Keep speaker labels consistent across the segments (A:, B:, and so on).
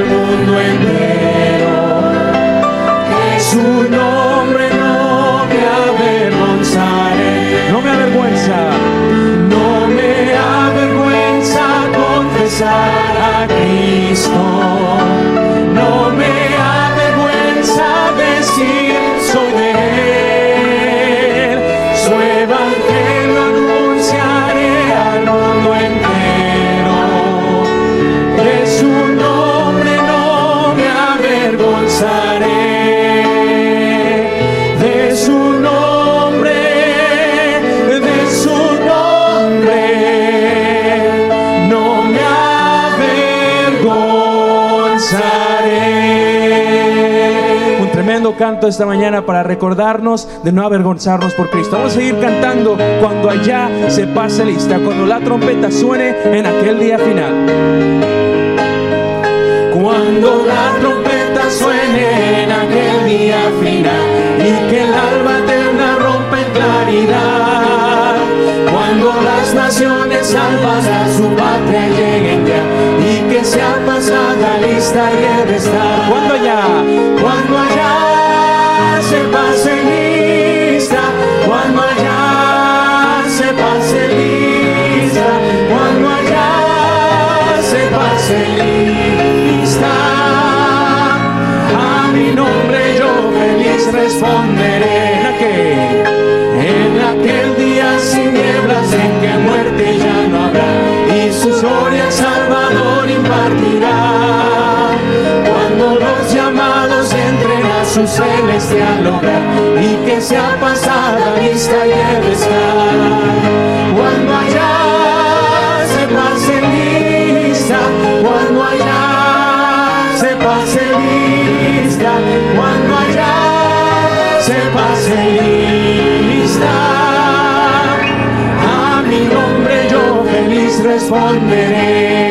A: al mundo entero. Jesús no
B: esta mañana para recordarnos de no avergonzarnos por Cristo. Vamos a seguir cantando cuando allá se pase lista, cuando la trompeta suene en aquel día final.
A: Cuando la trompeta suene en aquel día final y que el alba eterna rompe en claridad. Cuando las naciones salvas a su patria lleguen ya y que sea pasada lista y debe estar.
B: Cuando allá,
A: cuando allá. Se pasenista, cuando allá se pasen, cuando allá se pasen, a mi nombre yo feliz responderé,
B: en aquel
A: día sin nieblas en que muerte ya no habrá, y su gloria salvador impartir. su celestial hogar y que sea pasada vista y el estar. Cuando allá se pase lista, cuando allá se pase lista, cuando allá se pase lista, a mi nombre yo feliz responderé.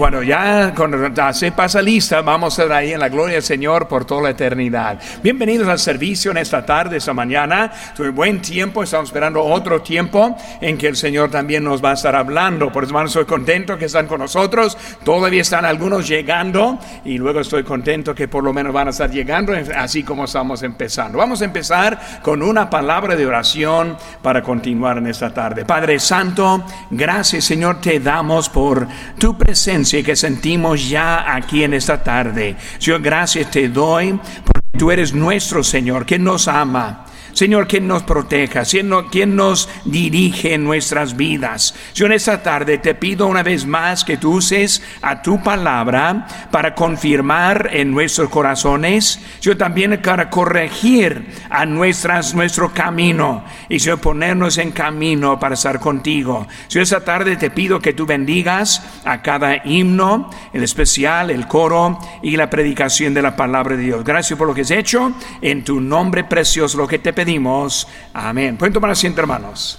A: Cuando
C: ya cuando se pasa lista, vamos a estar ahí en la gloria del Señor por toda la eternidad. Bienvenidos al servicio en esta tarde, esta mañana. Tuve buen tiempo, estamos esperando otro tiempo en que el Señor también nos va a estar hablando. Por eso, hermanos, estoy contento que están con nosotros. Todavía están algunos llegando y luego estoy contento que por lo menos van a estar llegando así como estamos empezando. Vamos a empezar con una palabra de oración para continuar en esta tarde. Padre Santo, gracias Señor te damos por tu presencia que sentimos ya aquí en esta tarde. Señor, gracias te doy porque tú eres nuestro Señor que nos ama Señor, quien nos proteja, quien nos dirige en nuestras vidas. En esta tarde te pido una vez más que tú uses a tu palabra para confirmar en nuestros corazones, yo también para corregir a nuestras, nuestro camino y yo ponernos en camino para estar contigo. Yo esta tarde te pido que tú bendigas a cada himno, el especial, el coro y la predicación de la palabra de Dios. Gracias por lo que has hecho. En tu nombre precioso lo que te pedimos. Amén. Pueden tomar asiento, hermanos.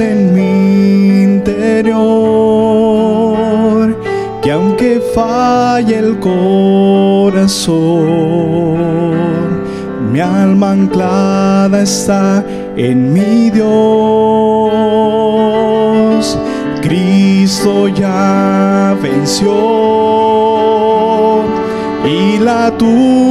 D: En mí falle el corazón, mi alma anclada está en mi Dios. Cristo ya venció y la tumba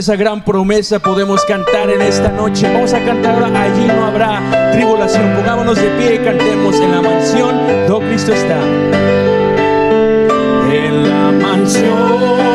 B: esa gran promesa podemos cantar en esta noche. Vamos a cantar ahora, allí no habrá tribulación. Pongámonos de pie y cantemos en la mansión donde Cristo está.
A: En la mansión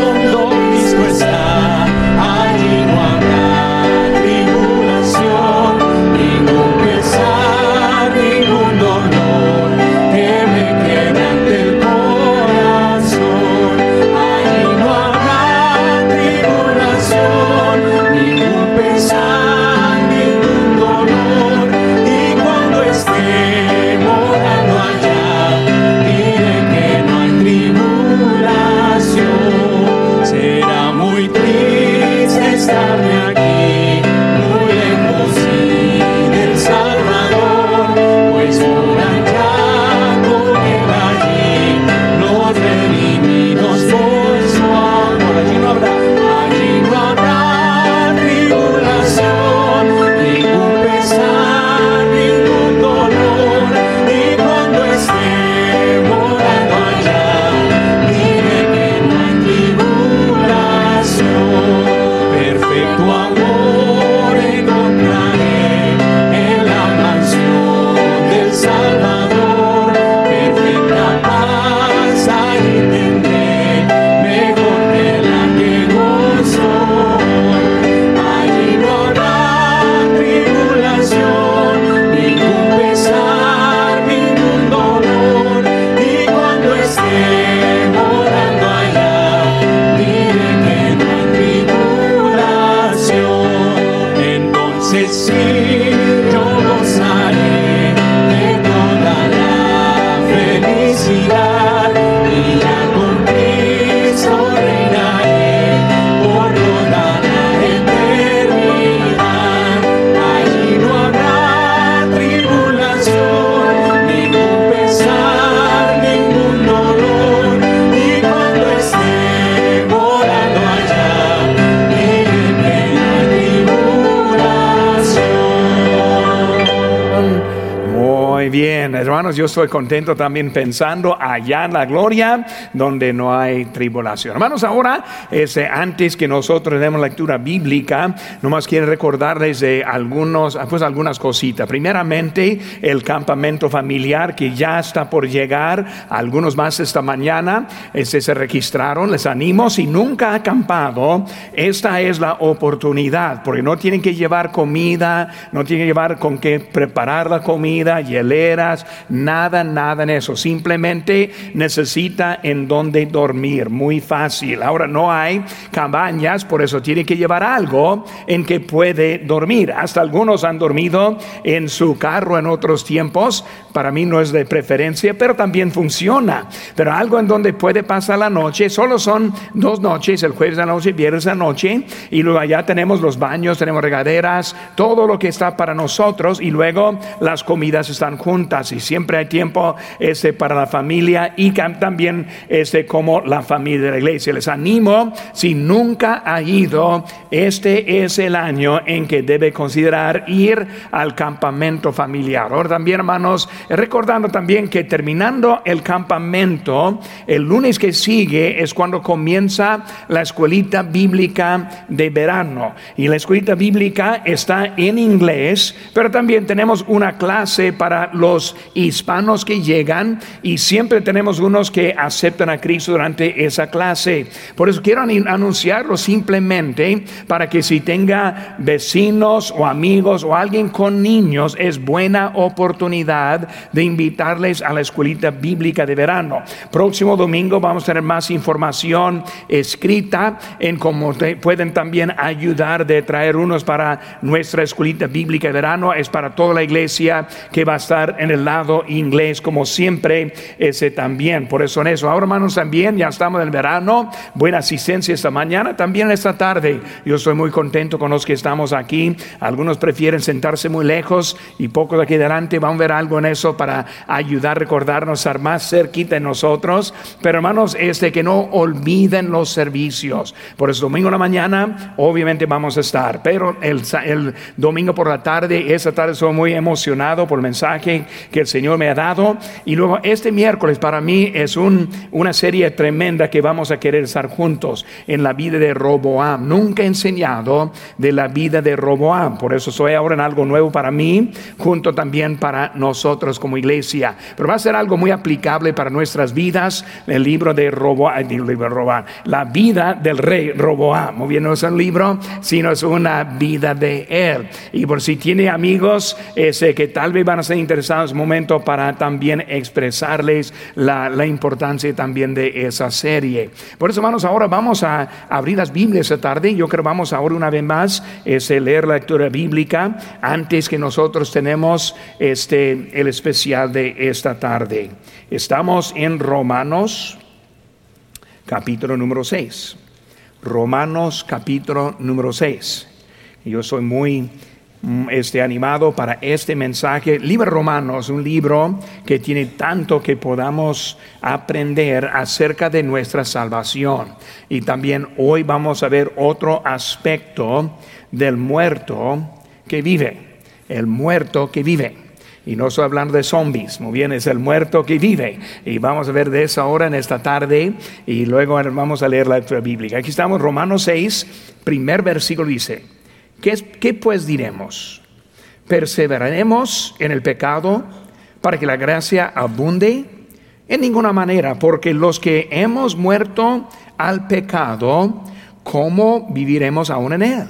A: yo
C: estoy contento también pensando allá en la gloria donde no hay tribulación. Hermanos, ahora, este, antes que nosotros demos lectura bíblica, nomás quiero recordarles de algunos, pues algunas cositas. Primeramente, el campamento familiar que ya está por llegar, algunos más esta mañana este, se registraron, les animo, si nunca ha acampado, esta es la oportunidad, porque no tienen que llevar comida, no tienen que llevar con qué preparar la comida, hieleras, nada, nada en eso. Simplemente necesita en dónde dormir, muy fácil. Ahora no hay cabañas, por eso tiene que llevar algo en que puede dormir. Hasta algunos han dormido en su carro en otros tiempos. Para mí no es de preferencia, pero también funciona. Pero algo en donde puede pasar la noche, solo son dos noches, el jueves de la noche, viernes de la noche, y luego allá tenemos los baños, tenemos regaderas, todo lo que está para nosotros, y luego las comidas están juntas y siempre hay tiempo este, para la familia y también este, como la familia de la iglesia. Les animo, si nunca ha ido, este es el año en que debe considerar ir al campamento familiar. Ahora también, hermanos, recordando también que terminando el campamento, el lunes que sigue es cuando comienza la escuelita bíblica de verano. Y la escuelita bíblica está en inglés, pero también tenemos una clase para los hispanos que llegan y siempre tenemos unos que aceptan a Cristo durante esa clase. Por eso quiero anunciarlo simplemente para que si tenga vecinos o amigos o alguien con niños, es buena oportunidad de invitarles a la escuelita bíblica de verano. Próximo domingo vamos a tener más información escrita en cómo pueden también ayudar de traer unos para nuestra escuelita bíblica de verano. Es para toda la iglesia que va a estar en el lado inglés, como siempre, ese también. Por eso en eso. Ahora, hermanos, también ya estamos en verano. Buena asistencia esta mañana, también esta tarde. Yo estoy muy contento con los que estamos aquí. Algunos prefieren sentarse muy lejos y poco de aquí adelante vamos a ver algo en eso para ayudar a recordarnos, estar más cerquita de nosotros. Pero hermanos, este que no olviden los servicios. Por eso domingo en la mañana, obviamente vamos a estar. Pero el, el domingo por la tarde, esa tarde soy muy emocionado por el mensaje que el Señor me ha dado. Y luego este miércoles para mí es un, una serie tremenda que vamos a querer estar juntos en la vida de Roboam. Nunca he enseñado de la vida de Roboam. Por eso soy ahora en algo nuevo para mí, junto también para nosotros como iglesia. Pero va a ser algo muy aplicable para nuestras vidas. El libro de Roboam, el libro de Roboam, la vida del rey Roboam. Muy bien, no es un libro, sino es una vida de él. Y por si tiene amigos ese, que tal vez van a ser interesados momento para también expresarles la, la importancia también de esa serie. Por eso, hermanos, ahora vamos a abrir las Biblias esta tarde. Yo creo que vamos ahora una vez más es leer la lectura bíblica antes que nosotros tenemos este, el especial de esta tarde. Estamos en Romanos capítulo número 6. Romanos capítulo número 6. Yo soy muy este, animado para este mensaje. Libro Romanos, un libro que tiene tanto que podamos aprender acerca de nuestra salvación. Y también hoy vamos a ver otro aspecto del muerto que vive. El muerto que vive. Y no estoy hablando de zombies, muy bien, es el muerto que vive. Y vamos a ver de esa hora en esta tarde y luego vamos a leer la lectura bíblica. Aquí estamos, Romanos 6, primer versículo dice, ¿qué, ¿qué pues diremos? ¿Perseveraremos en el pecado para que la gracia abunde? En ninguna manera, porque los que hemos muerto al pecado, ¿cómo viviremos aún en él?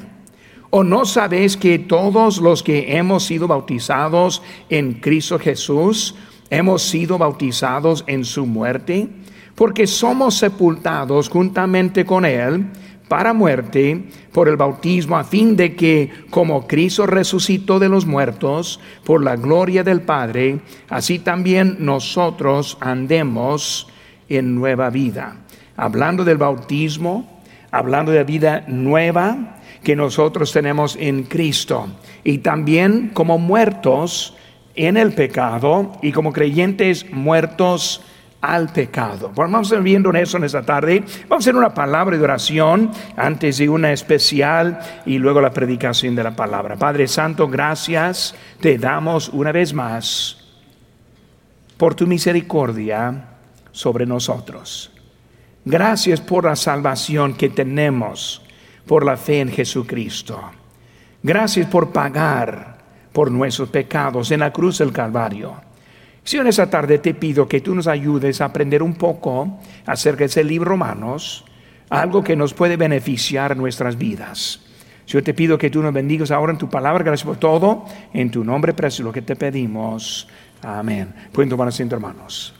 C: ¿O no sabéis que todos los que hemos sido bautizados en Cristo Jesús, hemos sido bautizados en su muerte? Porque somos sepultados juntamente con Él para muerte por el bautismo, a fin de que, como Cristo resucitó de los muertos por la gloria del Padre, así también nosotros andemos en nueva vida. Hablando del bautismo, hablando de vida nueva, que nosotros tenemos en Cristo. Y también como muertos en el pecado y como creyentes muertos al pecado. vamos a ir viendo eso en esta tarde. Vamos a hacer una palabra de oración antes de una especial y luego la predicación de la palabra. Padre Santo, gracias te damos una vez más por tu misericordia sobre nosotros. Gracias por la salvación que tenemos por la fe en Jesucristo. Gracias por pagar por nuestros pecados en la cruz del Calvario. Si en esa tarde te pido que tú nos ayudes a aprender un poco acerca de ese libro Romanos, algo que nos puede beneficiar nuestras vidas. Yo te pido que tú nos bendigas ahora en tu palabra. Gracias por todo. En tu nombre precioso lo que te pedimos. Amén. Pueden tomar asiento, hermanos.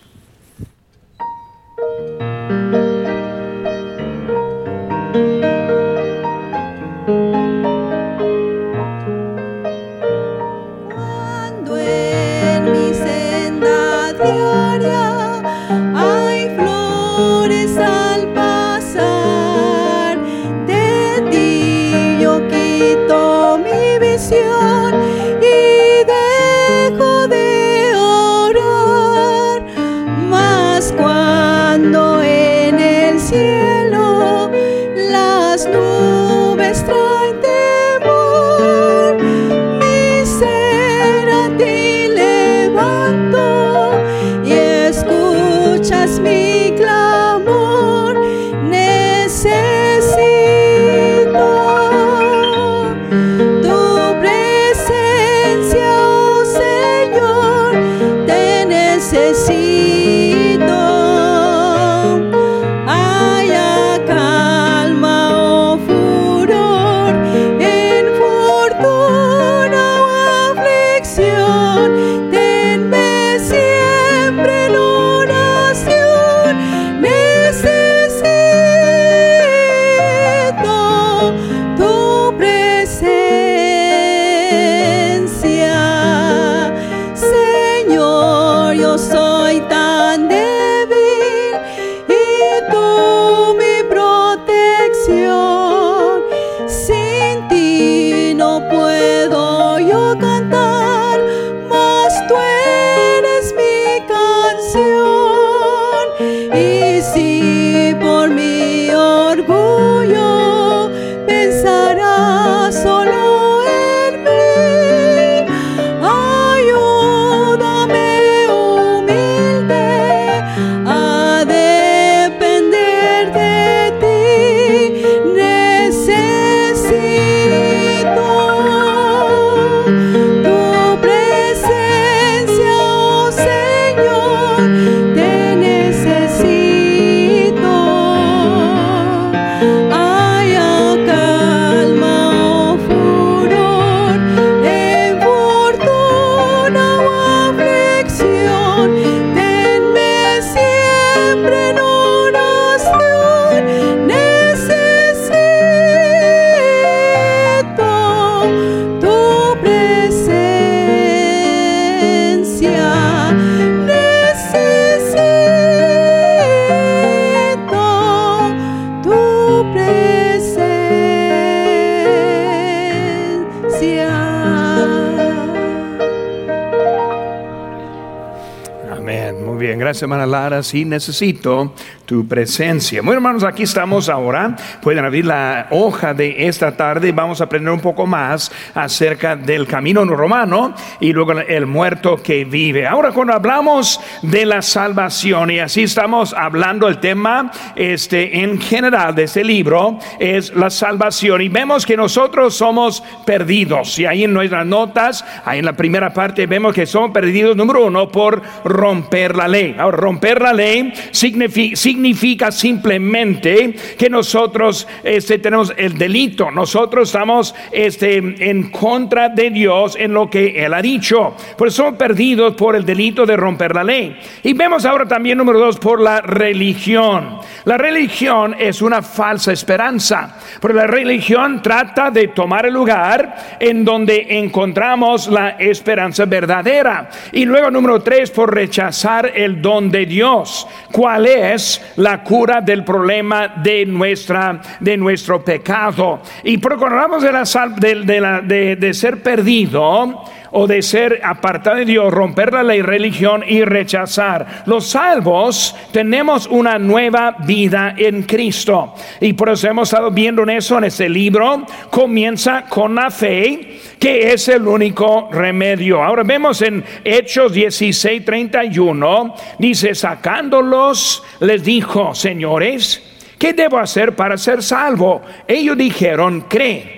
C: Hermana Lara. Sí, necesito tu presencia. Bueno, hermanos, aquí estamos ahora. Pueden abrir la hoja de esta tarde. Vamos a aprender un poco más acerca del camino romano y luego el muerto que vive. Ahora, cuando hablamos de la salvación, y así estamos hablando el tema este, en general de este libro, es la salvación. Y vemos que nosotros somos perdidos. Y ahí en nuestras notas, ahí en la primera parte, vemos que somos perdidos, número uno, por romper la ley. Ahora, romper la ley significa significa simplemente que nosotros este, tenemos el delito, nosotros estamos este, en contra de Dios en lo que Él ha dicho. Por eso somos perdidos por el delito de romper la ley. Y vemos ahora también, número dos, por la religión. La religión es una falsa esperanza, porque la religión trata de tomar el lugar en donde encontramos la esperanza verdadera. Y luego, número tres, por rechazar el don de Dios. ¿Cuál es la cura del problema de, nuestra, de nuestro pecado. Y procuramos de, la, de, de, de ser perdido o de ser apartado de Dios, romper la ley, religión y rechazar. Los salvos tenemos una nueva vida en Cristo. Y por eso hemos estado viendo en eso en este libro. Comienza con la fe, que es el único remedio. Ahora vemos en Hechos 16, 31, dice, sacándolos, les dijo, señores, ¿qué debo hacer para ser salvo? Ellos dijeron, cree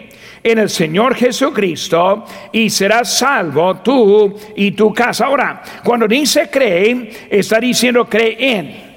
C: en el Señor Jesucristo y serás salvo tú y tu casa. Ahora, cuando dice cree, está diciendo cree en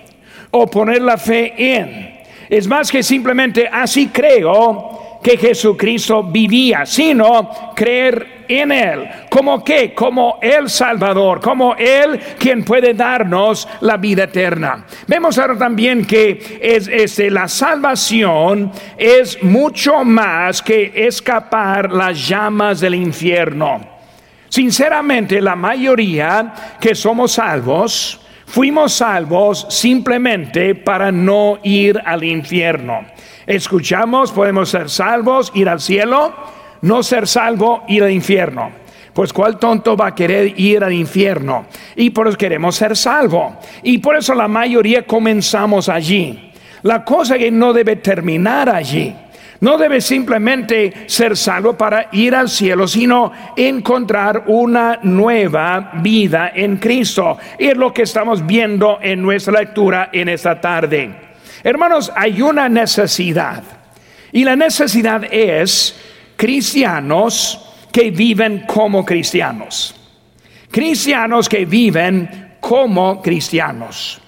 C: o poner la fe en. Es más que simplemente así creo que Jesucristo vivía, sino creer en Él. ¿Como qué? Como el Salvador, como Él quien puede darnos la vida eterna. Vemos ahora también que es, este, la salvación es mucho más que escapar las llamas del infierno. Sinceramente, la mayoría que somos salvos, fuimos salvos simplemente para no ir al infierno. Escuchamos, podemos ser salvos, ir al cielo, no ser salvo, ir al infierno. Pues cuál tonto va a querer ir al infierno. Y por eso queremos ser salvo. Y por eso la mayoría comenzamos allí. La cosa que no debe terminar allí. No debe simplemente ser salvo para ir al cielo, sino encontrar una nueva vida en Cristo. Y es lo que estamos viendo en nuestra lectura en esta tarde. Hermanos, hay una necesidad. Y la necesidad es cristianos que viven como cristianos. Cristianos que viven como cristianos.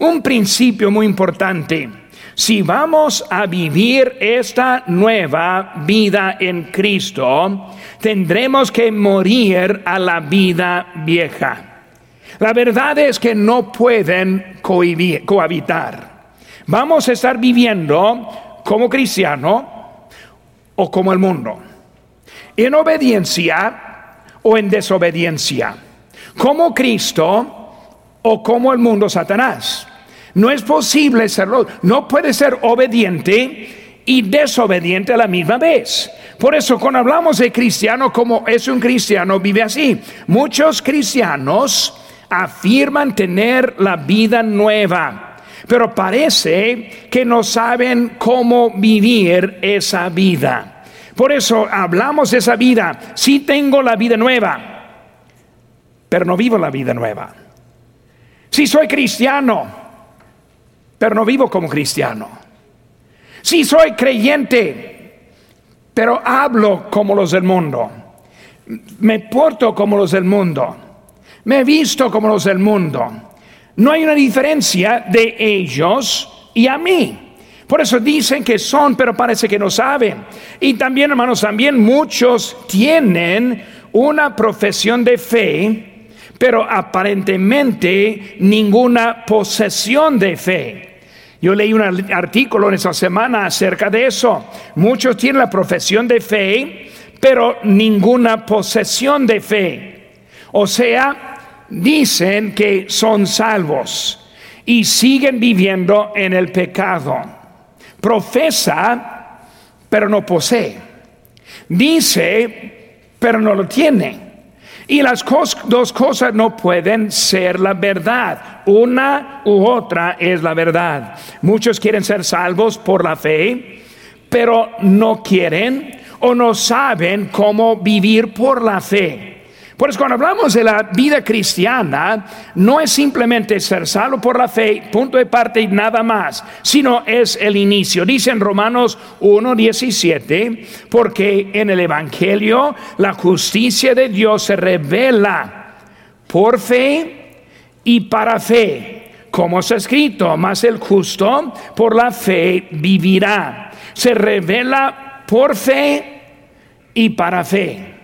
C: Un principio muy importante. Si vamos a vivir esta nueva vida en Cristo, tendremos que morir a la vida vieja. La verdad es que no pueden cohabitar. Vamos a estar viviendo como cristiano o como el mundo. En obediencia o en desobediencia. Como Cristo o como el mundo Satanás. No es posible serlo. No puede ser obediente y desobediente a la misma vez. Por eso cuando hablamos de cristiano como es un cristiano, vive así. Muchos cristianos afirman tener la vida nueva pero parece que no saben cómo vivir esa vida. Por eso hablamos de esa vida. Sí tengo la vida nueva, pero no vivo la vida nueva. Sí soy cristiano, pero no vivo como cristiano. Sí soy creyente, pero hablo como los del mundo. Me porto como los del mundo. Me visto como los del mundo. No hay una diferencia de ellos y a mí. Por eso dicen que son, pero parece que no saben. Y también, hermanos, también muchos tienen una profesión de fe, pero aparentemente ninguna posesión de fe. Yo leí un artículo en esa semana acerca de eso. Muchos tienen la profesión de fe, pero ninguna posesión de fe. O sea, dicen que son salvos y siguen viviendo en el pecado. Profesa, pero no posee. Dice, pero no lo tiene. Y las dos cosas no pueden ser la verdad. Una u otra es la verdad. Muchos quieren ser salvos por la fe, pero no quieren o no saben cómo vivir por la fe. Por eso cuando hablamos de la vida cristiana, no es simplemente ser salvo por la fe, punto de parte y nada más, sino es el inicio. Dice en Romanos 1.17, porque en el Evangelio la justicia de Dios se revela por fe y para fe. Como está escrito, más el justo por la fe vivirá. Se revela por fe y para fe.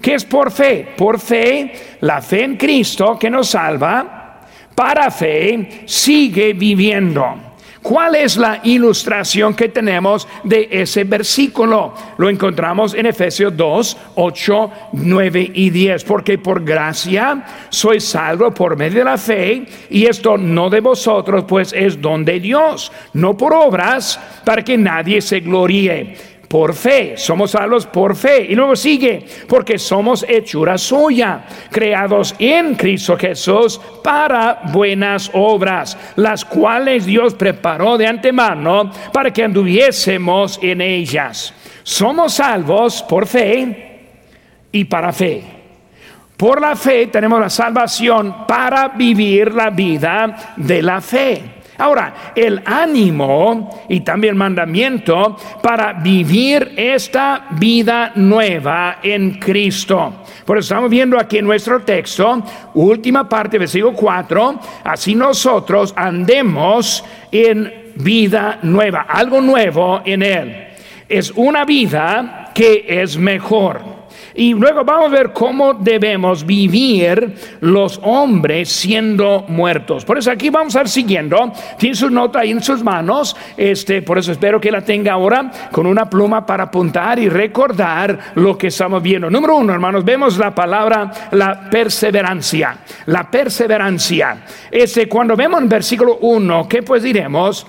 C: ¿Qué es por fe? Por fe, la fe en Cristo que nos salva, para fe sigue viviendo. ¿Cuál es la ilustración que tenemos de ese versículo? Lo encontramos en Efesios 2, 8, 9 y 10. Porque por gracia soy salvo por medio de la fe, y esto no de vosotros, pues es don de Dios, no por obras, para que nadie se gloríe por fe, somos salvos por fe. Y luego sigue, porque somos hechura suya, creados en Cristo Jesús para buenas obras, las cuales Dios preparó de antemano para que anduviésemos en ellas. Somos salvos por fe y para fe. Por la fe tenemos la salvación para vivir la vida de la fe. Ahora, el ánimo y también el mandamiento para vivir esta vida nueva en Cristo. Por eso estamos viendo aquí en nuestro texto, última parte, versículo 4, así nosotros andemos en vida nueva, algo nuevo en Él. Es una vida que es mejor. Y luego vamos a ver cómo debemos vivir los hombres siendo muertos. Por eso aquí vamos a ir siguiendo. Tiene su nota ahí en sus manos. Este, por eso espero que la tenga ahora con una pluma para apuntar y recordar lo que estamos viendo. Número uno, hermanos, vemos la palabra la perseverancia. La perseverancia. Este, cuando vemos en versículo 1, ¿qué pues diremos?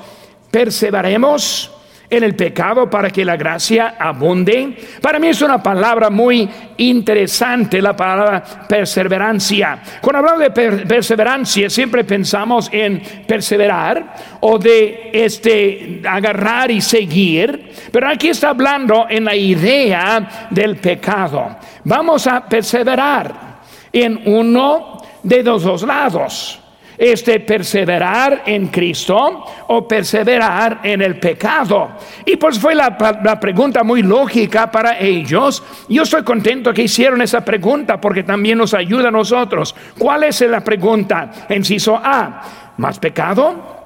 C: Perseveremos en el pecado para que la gracia abunde. Para mí es una palabra muy interesante la palabra perseverancia. Cuando hablamos de perseverancia siempre pensamos en perseverar o de este agarrar y seguir, pero aquí está hablando en la idea del pecado. Vamos a perseverar en uno de los dos lados este perseverar en Cristo o perseverar en el pecado. Y pues fue la, pregunta muy lógica para ellos. Yo estoy contento que hicieron esa pregunta porque también nos ayuda a nosotros. ¿Cuál es la pregunta? Enciso A, ¿más pecado?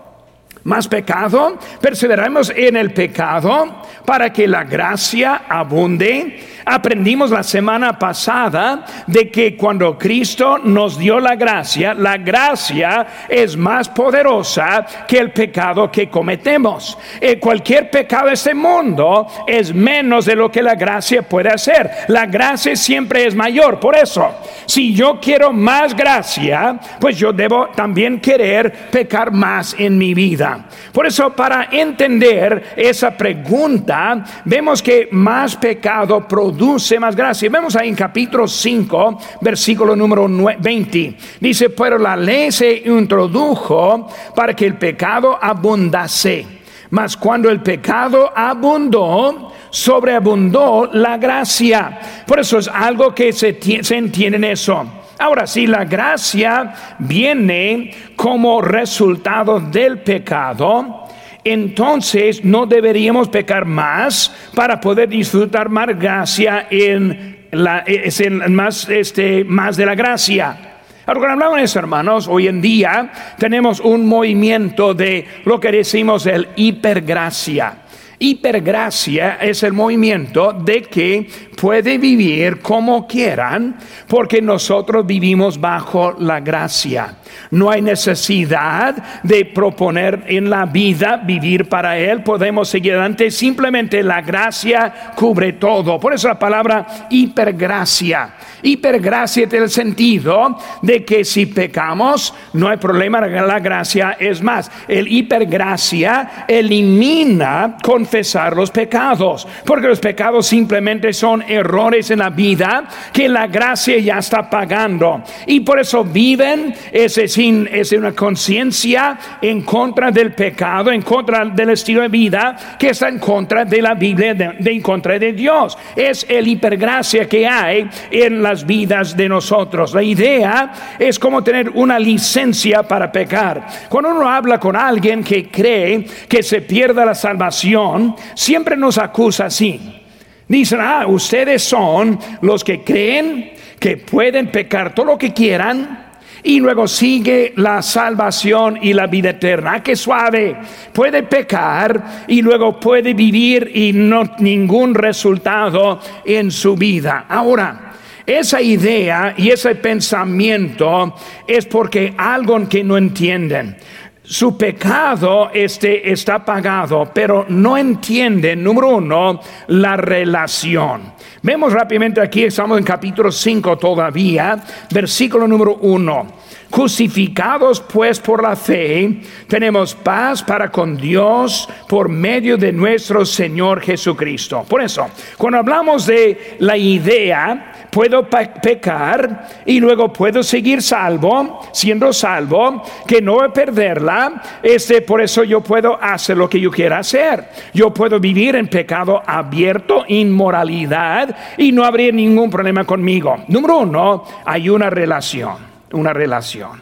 C: Más pecado, perseveramos en el pecado para que la gracia abunde. Aprendimos la semana pasada de que cuando Cristo nos dio la gracia, la gracia es más poderosa que el pecado que cometemos. Eh, cualquier pecado de este mundo es menos de lo que la gracia puede hacer. La gracia siempre es mayor. Por eso, si yo quiero más gracia, pues yo debo también querer pecar más en mi vida. Por eso, para entender esa pregunta, vemos que más pecado produce más gracia. Vemos ahí en capítulo 5, versículo número 20. Dice, pero la ley se introdujo para que el pecado abundase. Mas cuando el pecado abundó, sobreabundó la gracia. Por eso es algo que se, se entiende en eso. Ahora, si la gracia viene como resultado del pecado, entonces no deberíamos pecar más para poder disfrutar más gracia en la, es más, este, más de la gracia. Ahora, cuando hablamos de eso, hermanos, hoy en día tenemos un movimiento de lo que decimos el hipergracia. Hipergracia es el movimiento de que puede vivir como quieran porque nosotros vivimos bajo la gracia. No hay necesidad de proponer en la vida vivir para Él. Podemos seguir adelante. Simplemente la gracia cubre todo. Por eso la palabra hipergracia. Hipergracia tiene el sentido de que si pecamos, no hay problema. La gracia es más. El hipergracia elimina confesar los pecados. Porque los pecados simplemente son errores en la vida que la gracia ya está pagando. Y por eso viven ese es una conciencia en contra del pecado, en contra del estilo de vida que está en contra de la Biblia, de, en contra de Dios. Es el hipergracia que hay en las vidas de nosotros. La idea es como tener una licencia para pecar. Cuando uno habla con alguien que cree que se pierda la salvación, siempre nos acusa así. Dicen, ah, ustedes son los que creen que pueden pecar todo lo que quieran y luego sigue la salvación y la vida eterna. Ah, qué suave. Puede pecar y luego puede vivir y no ningún resultado en su vida. Ahora, esa idea y ese pensamiento es porque algo que no entienden. Su pecado este, está pagado, pero no entienden, número uno, la relación. Vemos rápidamente aquí, estamos en capítulo 5 todavía, versículo número 1. Justificados pues por la fe, tenemos paz para con Dios por medio de nuestro Señor Jesucristo. Por eso, cuando hablamos de la idea, puedo pecar y luego puedo seguir salvo, siendo salvo, que no voy a perderla, este, por eso yo puedo hacer lo que yo quiera hacer. Yo puedo vivir en pecado abierto, inmoralidad, y no habría ningún problema conmigo. Número uno, hay una relación una relación.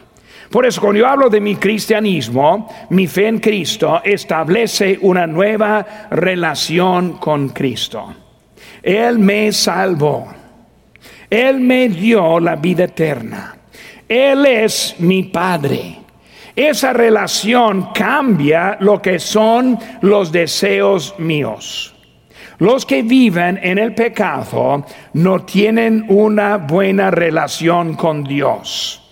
C: Por eso cuando yo hablo de mi cristianismo, mi fe en Cristo establece una nueva relación con Cristo. Él me salvó. Él me dio la vida eterna. Él es mi Padre. Esa relación cambia lo que son los deseos míos. Los que viven en el pecado no tienen una buena relación con Dios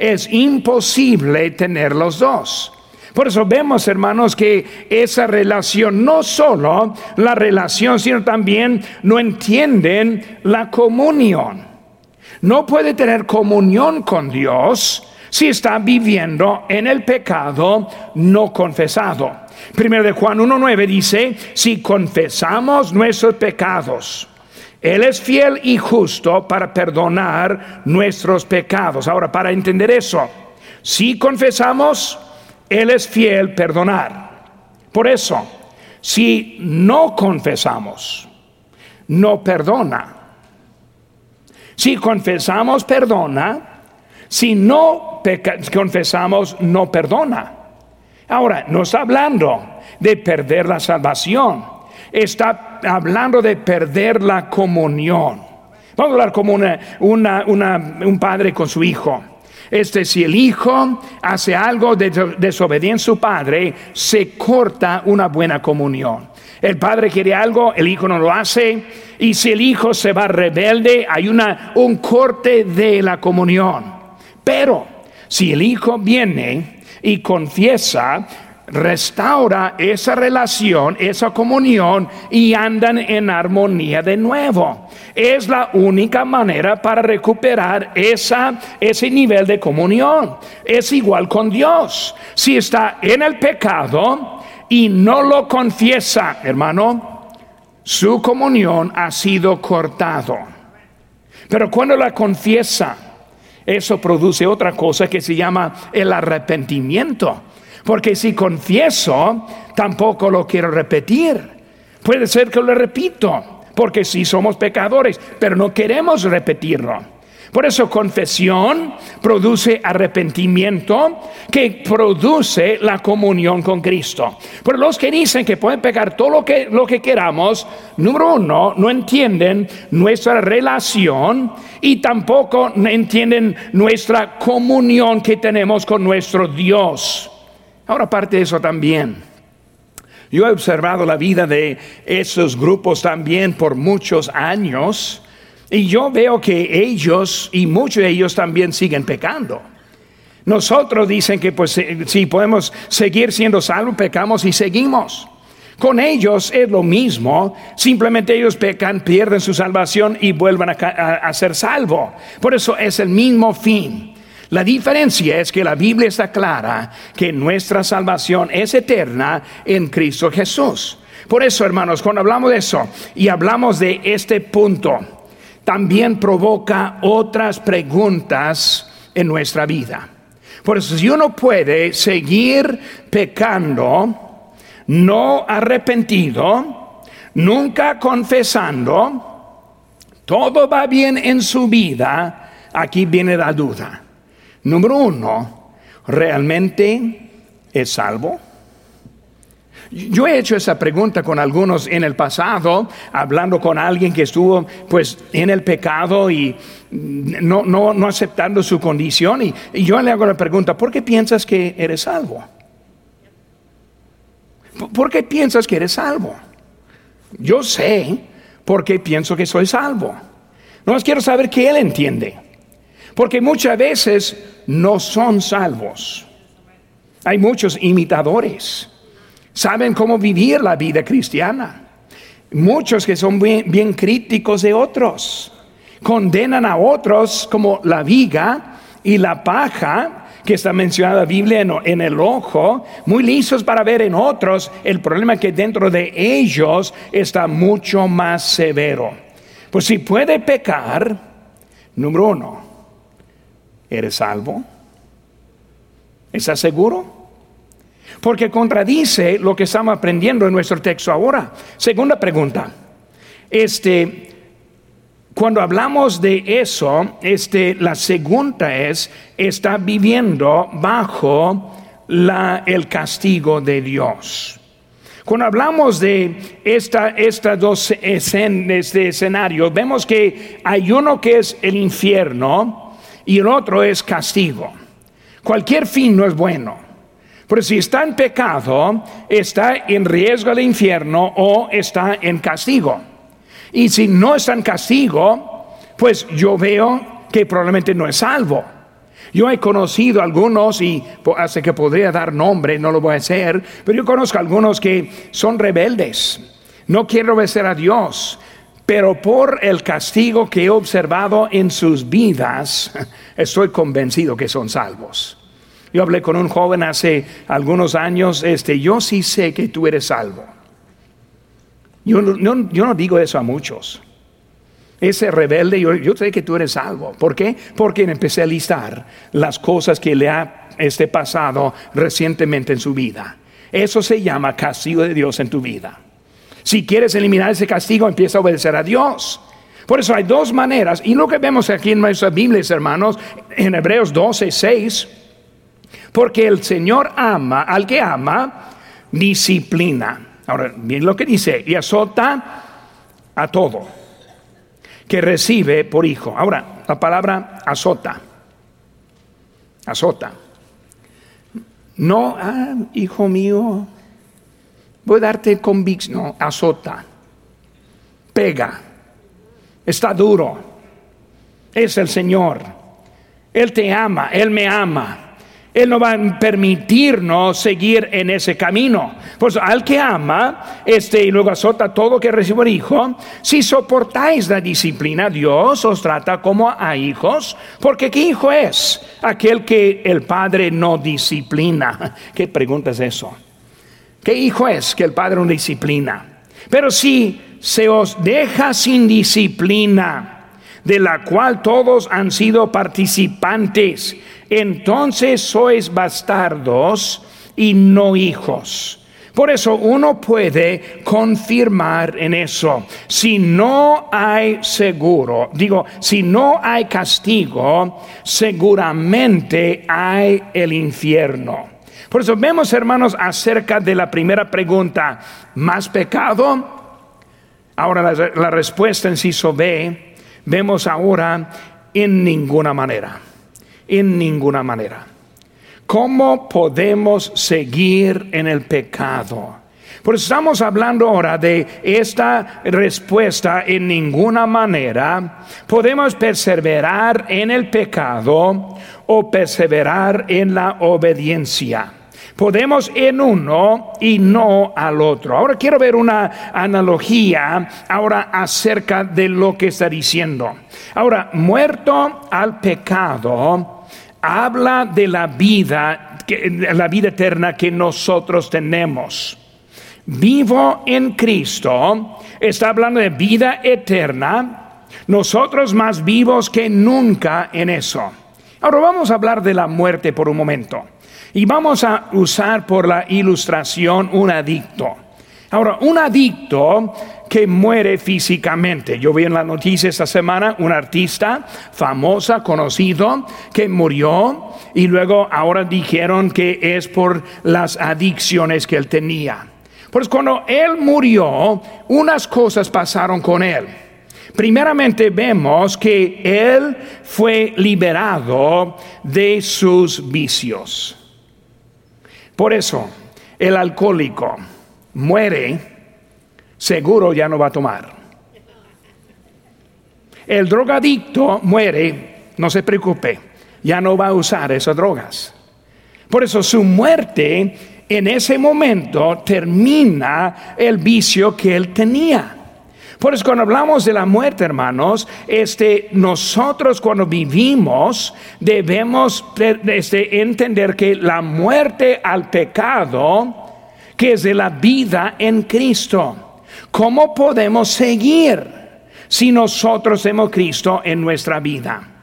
C: es imposible tener los dos. Por eso vemos, hermanos, que esa relación, no solo la relación, sino también no entienden la comunión. No puede tener comunión con Dios si está viviendo en el pecado no confesado. Primero de Juan 1.9 dice, si confesamos nuestros pecados, él es fiel y justo para perdonar nuestros pecados. Ahora, para entender eso, si confesamos, Él es fiel perdonar. Por eso, si no confesamos, no perdona. Si confesamos, perdona. Si no confesamos, no perdona. Ahora, no está hablando de perder la salvación está hablando de perder la comunión. Vamos a hablar como un padre con su hijo. Este, si el hijo hace algo de desobediencia a su padre, se corta una buena comunión. El padre quiere algo, el hijo no lo hace, y si el hijo se va rebelde, hay una, un corte de la comunión. Pero si el hijo viene y confiesa, restaura esa relación, esa comunión y andan en armonía de nuevo. Es la única manera para recuperar ese nivel de comunión. Es igual con Dios. Si está en el pecado y no lo confiesa, hermano, su comunión ha sido cortado. Pero cuando la confiesa, eso produce otra cosa que se llama el arrepentimiento. Porque si confieso, tampoco lo quiero repetir. Puede ser que lo repito, porque sí somos pecadores, pero no queremos repetirlo. Por eso confesión produce arrepentimiento que produce la comunión con Cristo. Pero los que dicen que pueden pecar todo lo que, lo que queramos, número uno, no entienden nuestra relación y tampoco entienden nuestra comunión que tenemos con nuestro Dios. Ahora, aparte de eso también, yo he observado la vida de esos grupos también por muchos años y yo veo que ellos y muchos de ellos también siguen pecando. Nosotros dicen que pues si podemos seguir siendo salvos, pecamos y seguimos. Con ellos es lo mismo, simplemente ellos pecan, pierden su salvación y vuelven a, ser salvos. Por eso es el mismo fin. La diferencia es que la Biblia está clara que nuestra salvación es eterna en Cristo Jesús. Por eso, hermanos, cuando hablamos de eso y hablamos de este punto, también provoca otras preguntas en nuestra vida. Por eso, si uno puede seguir pecando, no arrepentido, nunca confesando, todo va bien en su vida, aquí viene la duda. Número uno, ¿realmente es salvo? Yo he hecho esa pregunta con algunos en el pasado, hablando con alguien que estuvo pues en el pecado y no, no, aceptando su condición. Y, y yo le hago la pregunta, ¿por qué piensas que eres salvo? ¿Por qué piensas que eres salvo? Yo sé por qué pienso que soy salvo. No más quiero saber que Él entiende. Porque muchas veces no son salvos. Hay muchos imitadores. Saben cómo vivir la vida cristiana. Muchos que son bien, críticos de otros. Condenan a otros como la viga y la paja que está mencionada la Biblia en, el ojo, muy listos para ver en otros, el problema que dentro de ellos está mucho más severo. Pues si puede pecar, número uno, ¿eres salvo? ¿Estás seguro? Porque contradice lo que estamos aprendiendo en nuestro texto ahora. Segunda pregunta. Este, cuando hablamos de eso, este, la segunda es, está viviendo bajo la, el castigo de Dios. Cuando hablamos de esta, estas dos este escenarios, vemos que hay uno que es el infierno y el otro es castigo. Cualquier fin no es bueno. Pero si está en pecado, está en riesgo del infierno o está en castigo. Y si no está en castigo, pues yo veo que probablemente no es salvo. Yo he conocido algunos, y hace que podría dar nombre, no lo voy a hacer, pero yo conozco algunos que son rebeldes, no quieren obedecer a Dios, pero por el castigo que he observado en sus vidas, estoy convencido que son salvos. Yo hablé con un joven hace algunos años, este, yo sí sé que tú eres salvo. Yo no, digo eso a muchos. Ese rebelde, yo, sé que tú eres salvo. ¿Por qué? Porque empecé a listar las cosas que le ha este pasado recientemente en su vida. Eso se llama castigo de Dios en tu vida. Si quieres eliminar ese castigo, empieza a obedecer a Dios. Por eso hay dos maneras, y lo que vemos aquí en nuestras Biblias, hermanos, en Hebreos 12, 6, porque el Señor ama, al que ama, disciplina. Ahora, bien lo que dice, y azota a todo que recibe por hijo. Ahora, la palabra azota, azota. No, ah, hijo mío, voy a darte convicción, no, azota, pega, está duro, es el Señor, Él te ama, Él me ama. Él no va a permitirnos seguir en ese camino. Pues al que ama, este y luego azota todo que recibe el hijo, si soportáis la disciplina, Dios os trata como a hijos, porque ¿qué hijo es? Aquel que el padre no disciplina. ¿Qué pregunta es eso? ¿Qué hijo es que el padre no disciplina? Pero si se os deja sin disciplina, de la cual todos han sido participantes, entonces sois bastardos y no hijos. Por eso uno puede confirmar en eso. Si no hay seguro, digo, si no hay castigo, seguramente hay el infierno. Por eso vemos, hermanos, acerca de la primera pregunta, ¿más pecado? Ahora la, la respuesta en sí B, vemos ahora en ninguna manera en ninguna manera. ¿Cómo podemos seguir en el pecado? Por eso estamos hablando ahora de esta respuesta en ninguna manera podemos perseverar en el pecado o perseverar en la obediencia. Podemos en uno y no al otro. Ahora quiero ver una analogía ahora acerca de lo que está diciendo. Ahora, muerto al pecado, habla de la vida, la vida eterna que nosotros tenemos. Vivo en Cristo, está hablando de vida eterna, nosotros más vivos que nunca en eso. Ahora vamos a hablar de la muerte por un momento. Y vamos a usar por la ilustración un adicto. Ahora, un adicto que muere físicamente. Yo vi en la noticia esta semana un artista famosa, conocido, que murió y luego ahora dijeron que es por las adicciones que él tenía. Pues cuando él murió, unas cosas pasaron con él. Primeramente vemos que él fue liberado de sus vicios. Por eso, el alcohólico muere, seguro ya no va a tomar. El drogadicto muere, no se preocupe, ya no va a usar esas drogas. Por eso su muerte en ese momento termina el vicio que él tenía. Por eso cuando hablamos de la muerte, hermanos, este, nosotros cuando vivimos debemos este, entender que la muerte al pecado, que es de la vida en Cristo, ¿cómo podemos seguir si nosotros hemos Cristo en nuestra vida?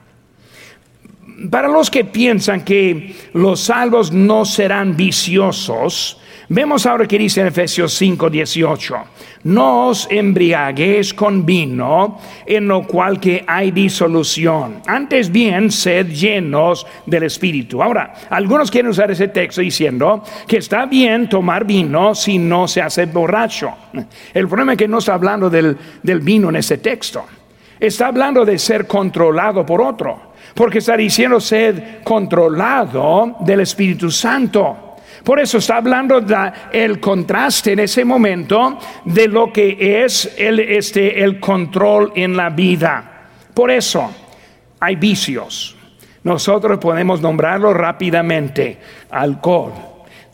C: Para los que piensan que los salvos no serán viciosos, Vemos ahora que dice en Efesios 5, 18, no os embriaguéis con vino en lo cual que hay disolución, antes bien sed llenos del Espíritu. Ahora, algunos quieren usar ese texto diciendo que está bien tomar vino si no se hace borracho. El problema es que no está hablando del, del vino en ese texto, está hablando de ser controlado por otro, porque está diciendo sed controlado del Espíritu Santo. Por eso está hablando del el contraste en ese momento de lo que es el, este, el control en la vida. Por eso hay vicios. Nosotros podemos nombrarlo rápidamente. Alcohol,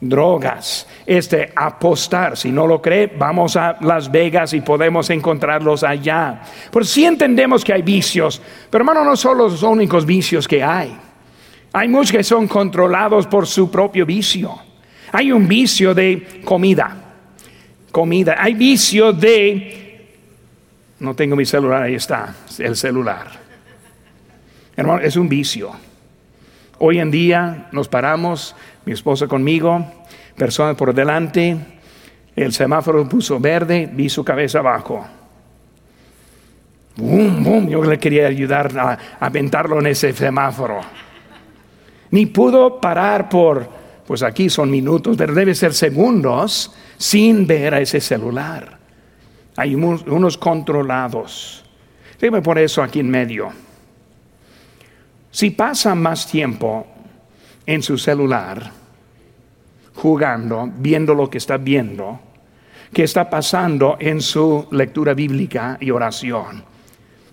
C: drogas, este apostar. Si no lo cree, vamos a Las Vegas y podemos encontrarlos allá. Por si entendemos que hay vicios, pero hermano, no son los únicos vicios que hay. Hay muchos que son controlados por su propio vicio. Hay un vicio de comida. Comida. Hay vicio de... No tengo mi celular, ahí está, el celular. Hermano, es un vicio. Hoy en día nos paramos, mi esposa conmigo, personas por delante, el semáforo puso verde, vi su cabeza abajo. Boom, boom, yo le quería ayudar a aventarlo en ese semáforo. Ni pudo parar por pues aquí son minutos, pero debe ser segundos sin ver a ese celular. Hay unos controlados. Déjame por eso aquí en medio. Si pasa más tiempo en su celular, jugando, viendo lo que está viendo, que está pasando en su lectura bíblica y oración,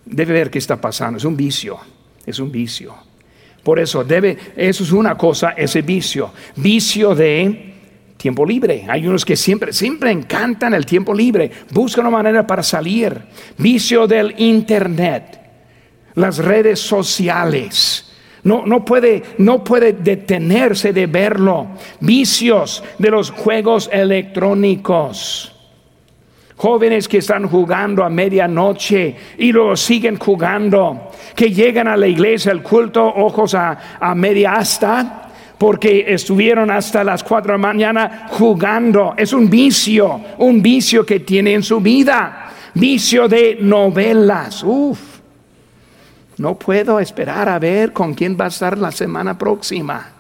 C: debe ver qué está pasando. Es un vicio, es un vicio. Por eso debe, eso es una cosa, ese vicio, vicio de tiempo libre. Hay unos que siempre, siempre encantan el tiempo libre, buscan una manera para salir. Vicio del internet, las redes sociales. No, no, puede, no puede detenerse de verlo. Vicios de los juegos electrónicos jóvenes que están jugando a medianoche y luego siguen jugando, que llegan a la iglesia, el culto, ojos a, media asta, porque estuvieron hasta las cuatro de la mañana jugando. Es un vicio, un vicio que tiene en su vida, vicio de novelas. Uf, no puedo esperar a ver con quién va a estar la semana próxima.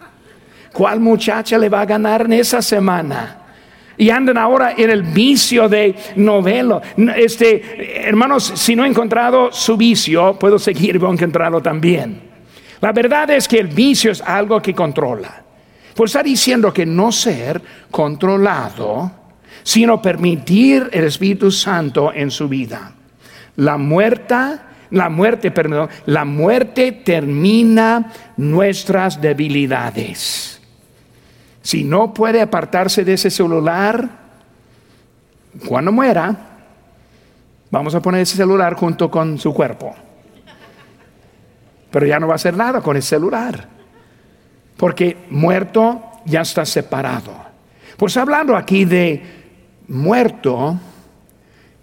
C: ¿Cuál muchacha le va a ganar en semana? y andan ahora en el vicio de novelo. Este, hermanos, si no he encontrado su vicio, puedo seguir, voy a encontrarlo también. La verdad es que el vicio es algo que controla. Pues está diciendo que no ser controlado sino permitir el Espíritu Santo en su vida. La muerte, la muerte, perdón, la muerte termina nuestras debilidades. Si no puede apartarse de ese celular, cuando muera, vamos a poner ese celular junto con su cuerpo. Pero ya no va a hacer nada con el celular. Porque muerto ya está separado. Pues hablando aquí de muerto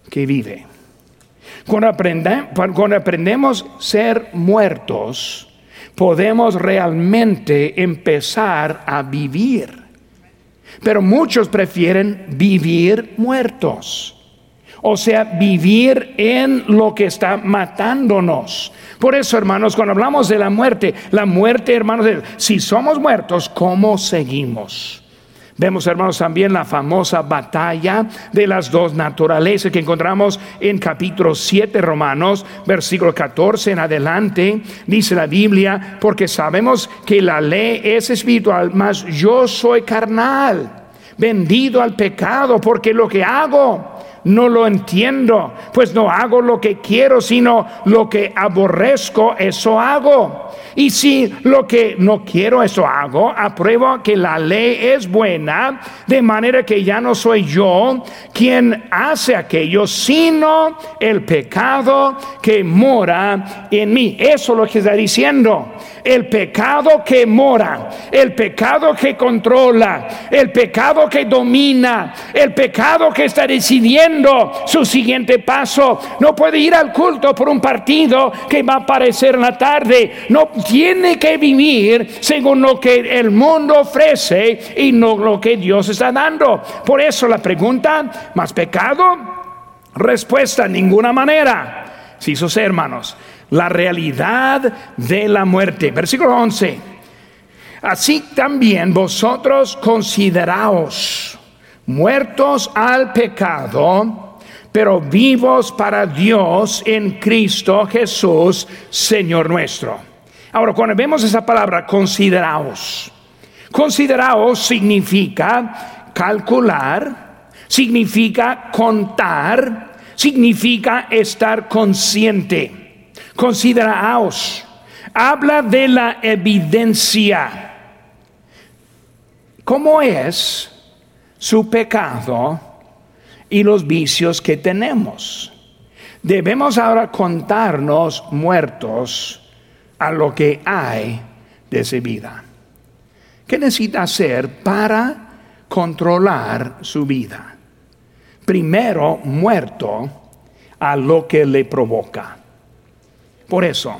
C: que vive. Cuando, cuando aprendemos ser muertos, podemos realmente empezar a vivir. Pero muchos prefieren vivir muertos. O sea, vivir en lo que está matándonos. Por eso, hermanos, cuando hablamos de la muerte, la muerte, hermanos, si somos muertos, ¿cómo seguimos? Vemos, hermanos, también la famosa batalla de las dos naturalezas que encontramos en capítulo 7 Romanos, versículo 14 en adelante. Dice la Biblia, porque sabemos que la ley es espiritual, mas yo soy carnal, vendido al pecado, porque lo que hago no lo entiendo, pues no hago lo que quiero, sino lo que aborrezco, eso hago. Y si lo que no quiero, eso hago, apruebo que la ley es buena, de manera que ya no soy yo quien hace aquello, sino el pecado que mora en mí. Eso es lo que está diciendo el pecado que mora, el pecado que controla, el pecado que domina, el pecado que está decidiendo su siguiente paso. No puede ir al culto por un partido que va a aparecer en la tarde. No tiene que vivir según lo que el mundo ofrece y no lo que Dios está dando. Por eso la pregunta, ¿más pecado? Respuesta, ninguna manera. Si sus hermanos, la realidad de la muerte. Versículo 11. Así también vosotros consideraos muertos al pecado, pero vivos para Dios en Cristo Jesús, Señor nuestro. Ahora, cuando vemos esa palabra, consideraos. Consideraos significa calcular, significa contar, significa estar consciente. Consideraos, habla de la evidencia. ¿Cómo es su pecado y los vicios que tenemos? Debemos ahora contarnos muertos a lo que hay de su vida. ¿Qué necesita hacer para controlar su vida? Primero, muerto a lo que le provoca. Por eso,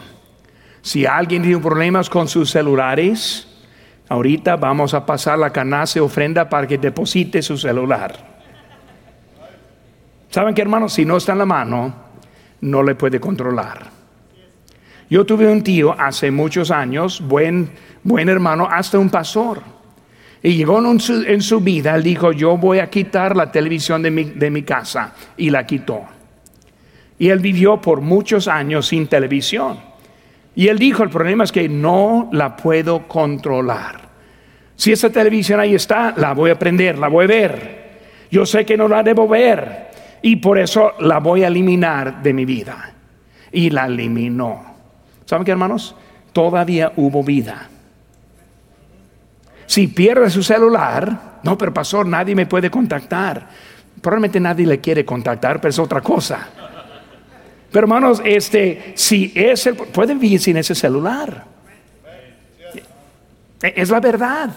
C: si alguien tiene problemas con sus celulares, ahorita vamos a pasar la canasta ofrenda para que deposite su celular. ¿Saben qué, hermanos? Si no está en la mano, no le puede controlar. Yo tuve un tío hace muchos años, buen, buen hermano, hasta un pastor. Y llegó en su, en su vida, él dijo, yo voy a quitar la televisión de mi, de mi casa. Y la quitó. Y él vivió por muchos años sin televisión. Y él dijo, el problema es que no la puedo controlar. Si esa televisión ahí está, la voy a prender, la voy a ver. Yo sé que no la debo ver. Y por eso la voy a eliminar de mi vida. Y la eliminó. ¿Saben qué, hermanos? Todavía hubo vida. Si pierde su celular, no, pero pastor, nadie me puede contactar. Probablemente nadie le quiere contactar, pero es otra cosa. Pero hermanos, este, si es el, pueden vivir sin ese celular. Es la verdad.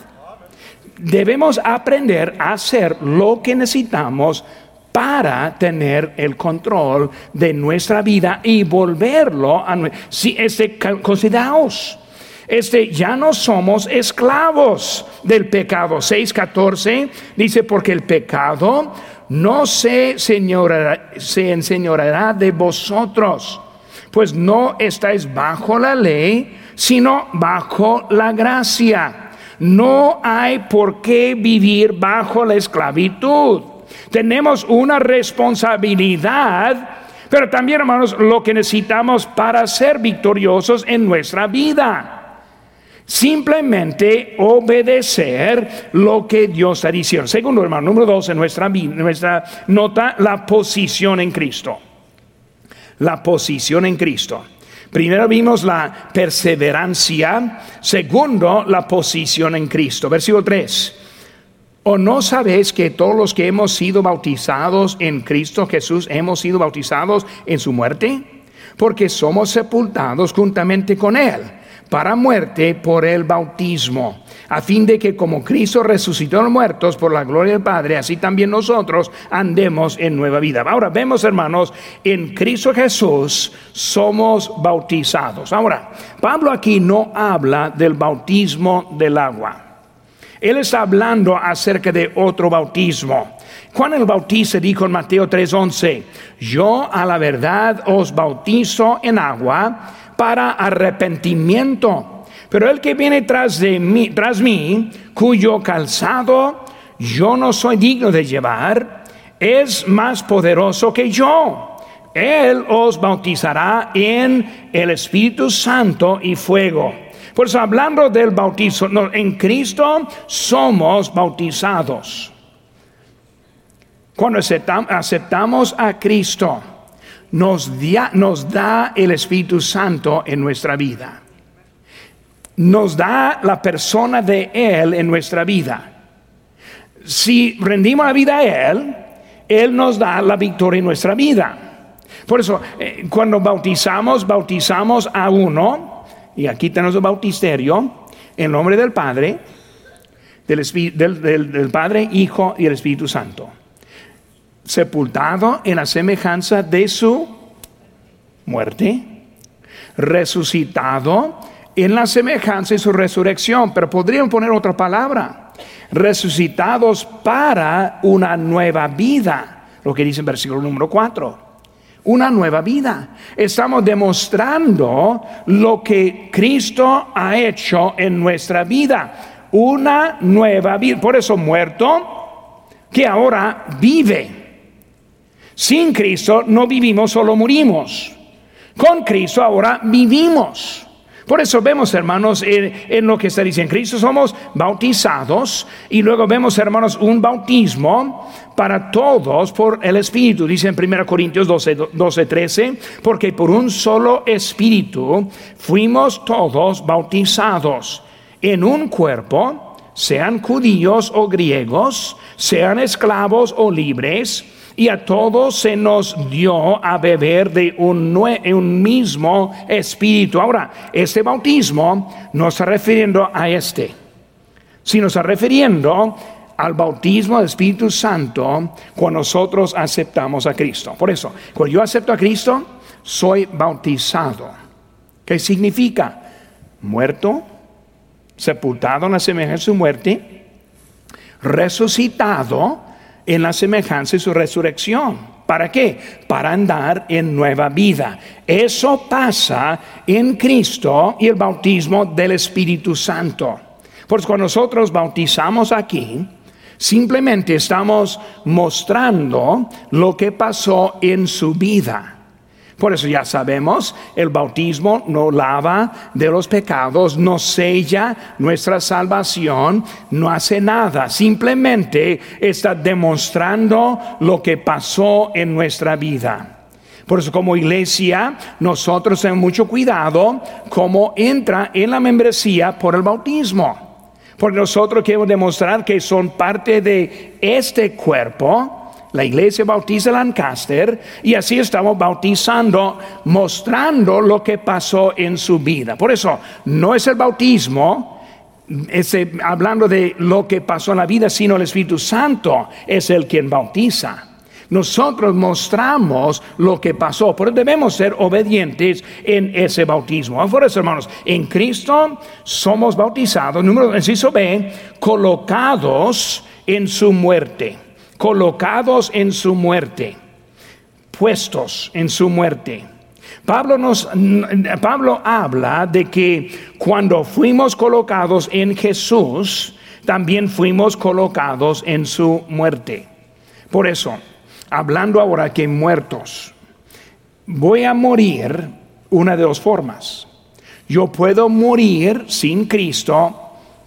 C: Debemos aprender a hacer lo que necesitamos para tener el control de nuestra vida y volverlo a si este consideraos este ya no somos esclavos del pecado 6:14 dice porque el pecado no se, se enseñoreará de vosotros, pues no estáis bajo la ley, sino bajo la gracia. No hay por qué vivir bajo la esclavitud. Tenemos una responsabilidad, pero también, hermanos, lo que necesitamos para ser victoriosos en nuestra vida. Simplemente obedecer lo que Dios está diciendo. Segundo, hermano, número dos en nuestra, nuestra nota, la posición en Cristo. La posición en Cristo. Primero vimos la perseverancia, segundo la posición en Cristo. Versículo 3. ¿O no sabéis que todos los que hemos sido bautizados en Cristo Jesús hemos sido bautizados en su muerte? Porque somos sepultados juntamente con Él para muerte por el bautismo, a fin de que como Cristo resucitó a los muertos por la gloria del Padre, así también nosotros andemos en nueva vida. Ahora vemos, hermanos, en Cristo Jesús somos bautizados. Ahora, Pablo aquí no habla del bautismo del agua. Él está hablando acerca de otro bautismo. Juan el Bautista dijo en Mateo 3:11, yo a la verdad os bautizo en agua para arrepentimiento. Pero el que viene tras de mí, tras mí, cuyo calzado yo no soy digno de llevar, es más poderoso que yo. Él os bautizará en el Espíritu Santo y fuego. Por eso hablando del bautizo, en Cristo somos bautizados. Cuando aceptamos a Cristo, nos, da el Espíritu Santo en nuestra vida. Nos da la persona de Él en nuestra vida. Si rendimos la vida a Él, Él nos da la victoria en nuestra vida. Por eso, eh, cuando bautizamos, bautizamos a uno, y aquí tenemos el bautisterio, en nombre del Padre, del, del Padre, Hijo y el Espíritu Santo sepultado en la semejanza de su muerte, resucitado en la semejanza de su resurrección, pero podrían poner otra palabra, resucitados para una nueva vida, lo que dice en versículo número 4 una nueva vida. Estamos demostrando lo que Cristo ha hecho en nuestra vida. Una nueva vida. Por eso muerto, que ahora vive. Sin Cristo no vivimos, solo morimos. Con Cristo ahora vivimos. Por eso vemos, hermanos, en, lo que está diciendo Cristo, somos bautizados y luego vemos, hermanos, un bautismo para todos por el Espíritu. Dice en 1 Corintios 12, 12, 13, porque por un solo Espíritu fuimos todos bautizados en un cuerpo, sean judíos o griegos, sean esclavos o libres y a todos se nos dio a beber de un, mismo espíritu. Ahora, este bautismo no está refiriendo a este, sino está refiriendo al bautismo del Espíritu Santo cuando nosotros aceptamos a Cristo. Por eso, cuando yo acepto a Cristo, soy bautizado. ¿Qué significa? Muerto, sepultado en la semejanza de su muerte, resucitado en la semejanza de su resurrección. ¿Para qué? Para andar en nueva vida. Eso pasa en Cristo y el bautismo del Espíritu Santo. Pues cuando nosotros bautizamos aquí, simplemente estamos mostrando lo que pasó en su vida. Por eso ya sabemos, el bautismo no lava de los pecados, no sella nuestra salvación, no hace nada, simplemente está demostrando lo que pasó en nuestra vida. Por eso como iglesia nosotros tenemos mucho cuidado cómo entra en la membresía por el bautismo. Porque nosotros queremos demostrar que son parte de este cuerpo la iglesia bautiza Lancaster y así estamos bautizando, mostrando lo que pasó en su vida. Por eso, no es el bautismo, hablando de lo que pasó en la vida, sino el Espíritu Santo es el quien bautiza. Nosotros mostramos lo que pasó, pero debemos ser obedientes en ese bautismo. Eso, hermanos, en Cristo somos bautizados, número inciso B, colocados en su muerte colocados en su muerte, puestos en su muerte. Pablo, nos, Pablo habla de que cuando fuimos colocados en Jesús, también fuimos colocados en su muerte. Por eso, hablando ahora que muertos, voy a morir una de dos formas. Yo puedo morir sin Cristo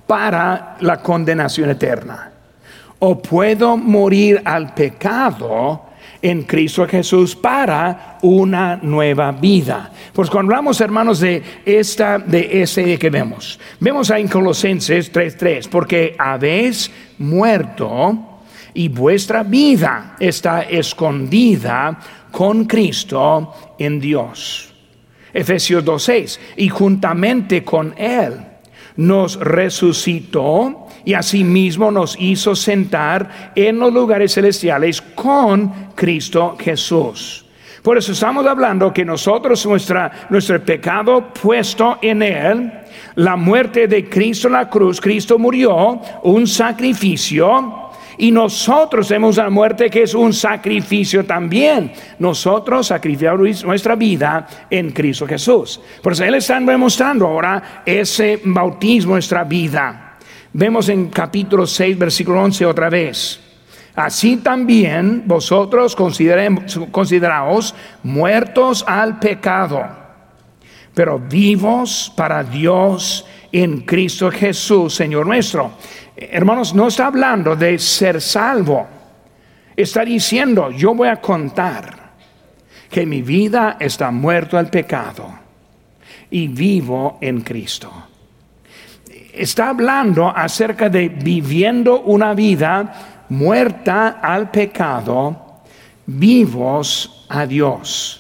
C: para la condenación eterna. O puedo morir al pecado en Cristo Jesús para una nueva vida. Pues cuando hablamos, hermanos, de esta, de ese que vemos, vemos ahí en Colosenses 3:3, porque habéis muerto y vuestra vida está escondida con Cristo en Dios. Efesios 2.6, y juntamente con Él nos resucitó y asimismo nos hizo sentar en los lugares celestiales con Cristo Jesús. Por eso estamos hablando que nosotros, nuestra, nuestro pecado puesto en Él, la muerte de Cristo en la cruz, Cristo murió, un sacrificio, y nosotros hemos la muerte que es un sacrificio también. Nosotros sacrificamos nuestra vida en Cristo Jesús. Por eso Él está demostrando ahora ese bautismo, nuestra vida. Vemos en capítulo 6, versículo 11 otra vez. Así también vosotros consideraos muertos al pecado, pero vivos para Dios en Cristo Jesús, Señor nuestro. Hermanos, no está hablando de ser salvo. Está diciendo, yo voy a contar que mi vida está muerto al pecado y vivo en Cristo. Está hablando acerca de viviendo una vida muerta al pecado, vivos a Dios.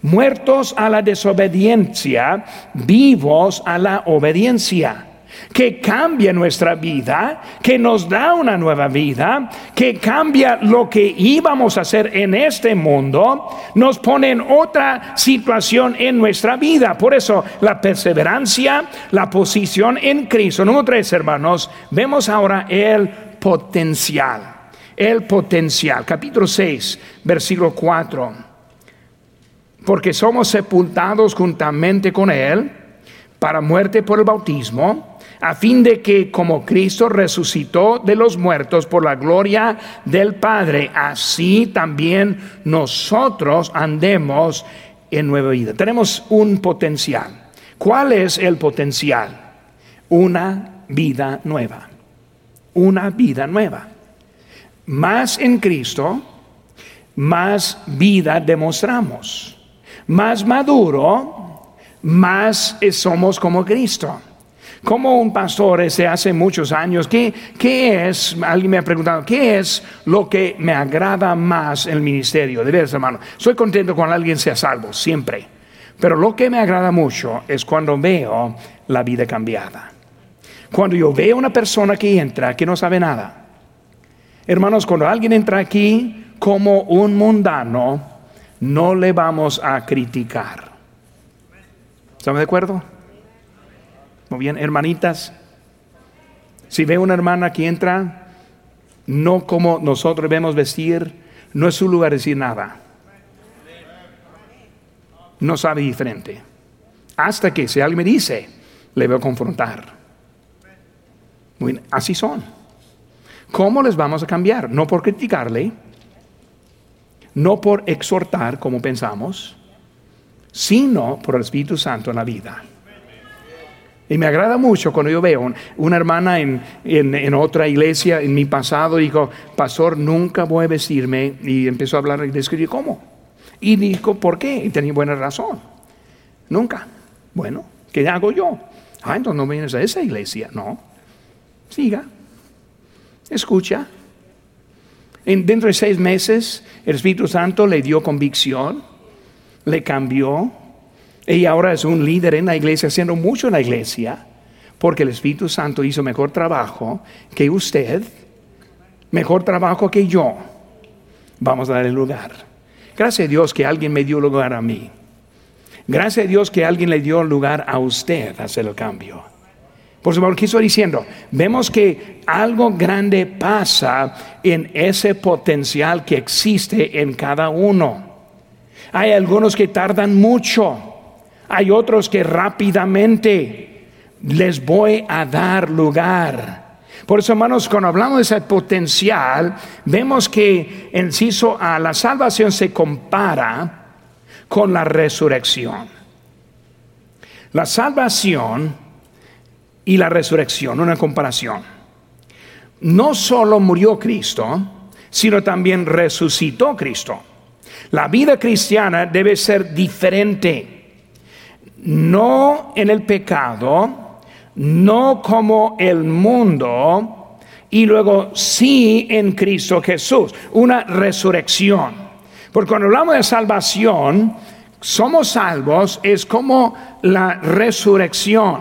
C: Muertos a la desobediencia, vivos a la obediencia que cambia nuestra vida, que nos da una nueva vida, que cambia lo que íbamos a hacer en este mundo, nos pone en otra situación en nuestra vida. Por eso la perseverancia, la posición en Cristo. Número tres, hermanos, vemos ahora el potencial. El potencial. Capítulo 6, versículo 4. Porque somos sepultados juntamente con Él para muerte por el bautismo a fin de que como Cristo resucitó de los muertos por la gloria del Padre, así también nosotros andemos en nueva vida. Tenemos un potencial. ¿Cuál es el potencial? Una vida nueva. Una vida nueva. Más en Cristo, más vida demostramos. Más maduro, más somos como Cristo. Como un pastor ese hace muchos años, ¿qué, ¿qué, es? Alguien me ha preguntado, ¿qué es lo que me agrada más el ministerio? De veras, hermano, soy contento cuando alguien sea salvo, siempre. Pero lo que me agrada mucho es cuando veo la vida cambiada. Cuando yo veo una persona que entra que no sabe nada. Hermanos, cuando alguien entra aquí como un mundano, no le vamos a criticar. ¿Estamos de acuerdo? Muy bien, hermanitas. Si ve una hermana que entra, no como nosotros vemos vestir, no es su lugar decir nada. No sabe diferente. Hasta que si alguien me dice, le veo confrontar. Muy bien, así son. ¿Cómo les vamos a cambiar? No por criticarle, no por exhortar como pensamos, sino por el Espíritu Santo en la vida. Y me agrada mucho cuando yo veo una hermana en, otra iglesia, en mi pasado, dijo, pastor, nunca voy a vestirme. Y empezó a hablar y describir cómo. Y dijo, ¿por qué? Y tenía buena razón. Nunca. Bueno, ¿qué hago yo? Ah, entonces no vienes a esa iglesia. No. Siga. Escucha. En, dentro de seis meses, el Espíritu Santo le dio convicción, le cambió, ella ahora es un líder en la iglesia, haciendo mucho en la iglesia, porque el Espíritu Santo hizo mejor trabajo que usted, mejor trabajo que yo. Vamos a darle lugar. Gracias a Dios que alguien me dio lugar a mí. Gracias a Dios que alguien le dio lugar a usted a hacer el cambio. Por eso, ¿qué estoy diciendo? Vemos que algo grande pasa en ese potencial que existe en cada uno. Hay algunos que tardan mucho hay otros que rápidamente les voy a dar lugar. Por eso, hermanos, cuando hablamos de ese potencial, vemos que en ciso a la salvación se compara con la resurrección. La salvación y la resurrección, una comparación. No solo murió Cristo, sino también resucitó Cristo. La vida cristiana debe ser diferente, no en el pecado, no como el mundo, y luego sí en Cristo Jesús, una resurrección. Porque cuando hablamos de salvación, somos salvos, es como la resurrección.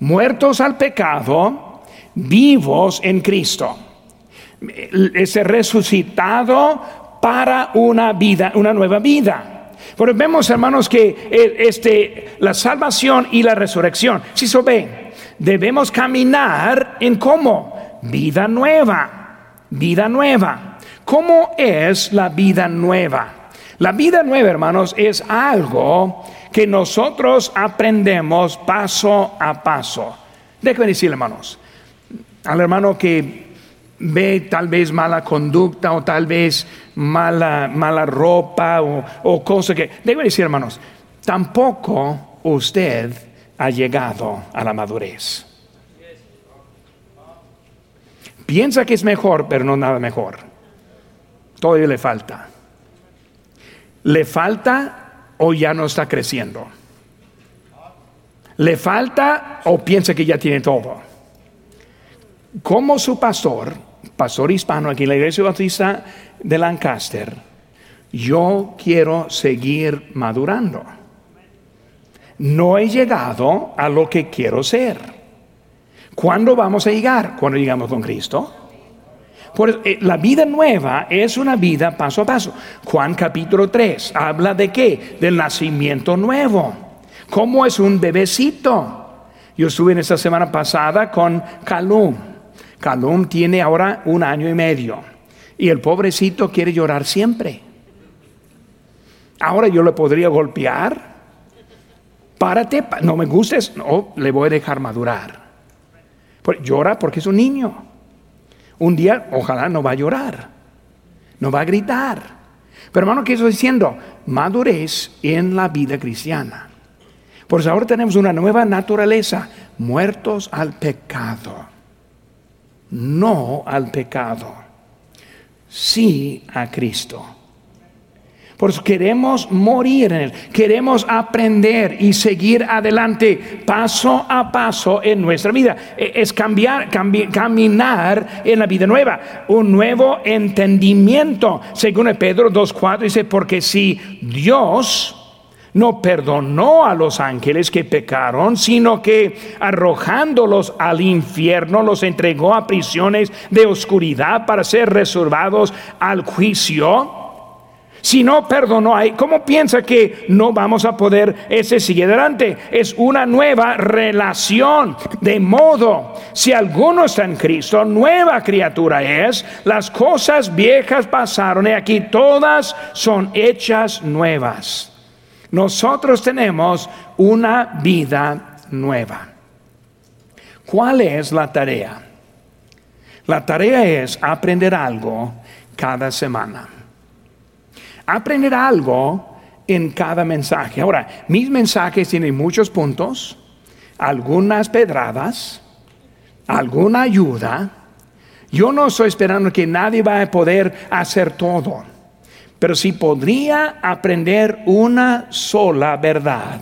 C: Muertos al pecado, vivos en Cristo. Ese resucitado para una vida, una nueva vida. Pero vemos, hermanos, que este, la salvación y la resurrección, si se ve, debemos caminar en cómo? Vida nueva, vida nueva. ¿Cómo es la vida nueva? La vida nueva, hermanos, es algo que nosotros aprendemos paso a paso. Déjenme decir, hermanos, al hermano que ve tal vez mala conducta o tal vez mala, mala ropa o, o cosa que... Déjenme decir, hermanos, tampoco usted ha llegado a la madurez. Piensa que es mejor, pero no nada mejor. Todavía le falta. ¿Le falta o ya no está creciendo? ¿Le falta o piensa que ya tiene todo? Como su pastor, pastor hispano aquí en la iglesia bautista de Lancaster, yo quiero seguir madurando. No he llegado a lo que quiero ser. ¿Cuándo vamos a llegar? Cuando llegamos con Cristo. Eh, la vida nueva es una vida paso a paso. Juan capítulo 3 habla de qué? Del nacimiento nuevo. ¿Cómo es un bebecito? Yo estuve en esta semana pasada con Calum. Calum tiene ahora un año y medio. Y el pobrecito quiere llorar siempre. Ahora yo le podría golpear. Párate, no me gustes. No, le voy a dejar madurar. Llora porque es un niño. Un día, ojalá no va a llorar, no va a gritar. Pero hermano, ¿qué estoy diciendo? Madurez en la vida cristiana. Por eso ahora tenemos una nueva naturaleza, muertos al pecado. No al pecado, sí a Cristo. Por eso queremos morir en Él, queremos aprender y seguir adelante paso a paso en nuestra vida. E, es cambiar, caminar en la vida nueva, un nuevo entendimiento. Según Pedro 2.4 dice, porque si Dios no perdonó a los ángeles que pecaron, sino que arrojándolos al infierno los entregó a prisiones de oscuridad para ser reservados al juicio si no perdonó ahí, ¿cómo piensa que no vamos a poder ese sigue adelante? Es una nueva relación. De modo, si alguno está en Cristo, nueva criatura es, las cosas viejas pasaron y aquí todas son hechas nuevas. Nosotros tenemos una vida nueva. ¿Cuál es la tarea? La tarea es aprender algo cada semana aprender algo en cada mensaje. Ahora, mis mensajes tienen muchos puntos, algunas pedradas, alguna ayuda. Yo no estoy esperando que nadie va a poder hacer todo, pero si podría aprender una sola verdad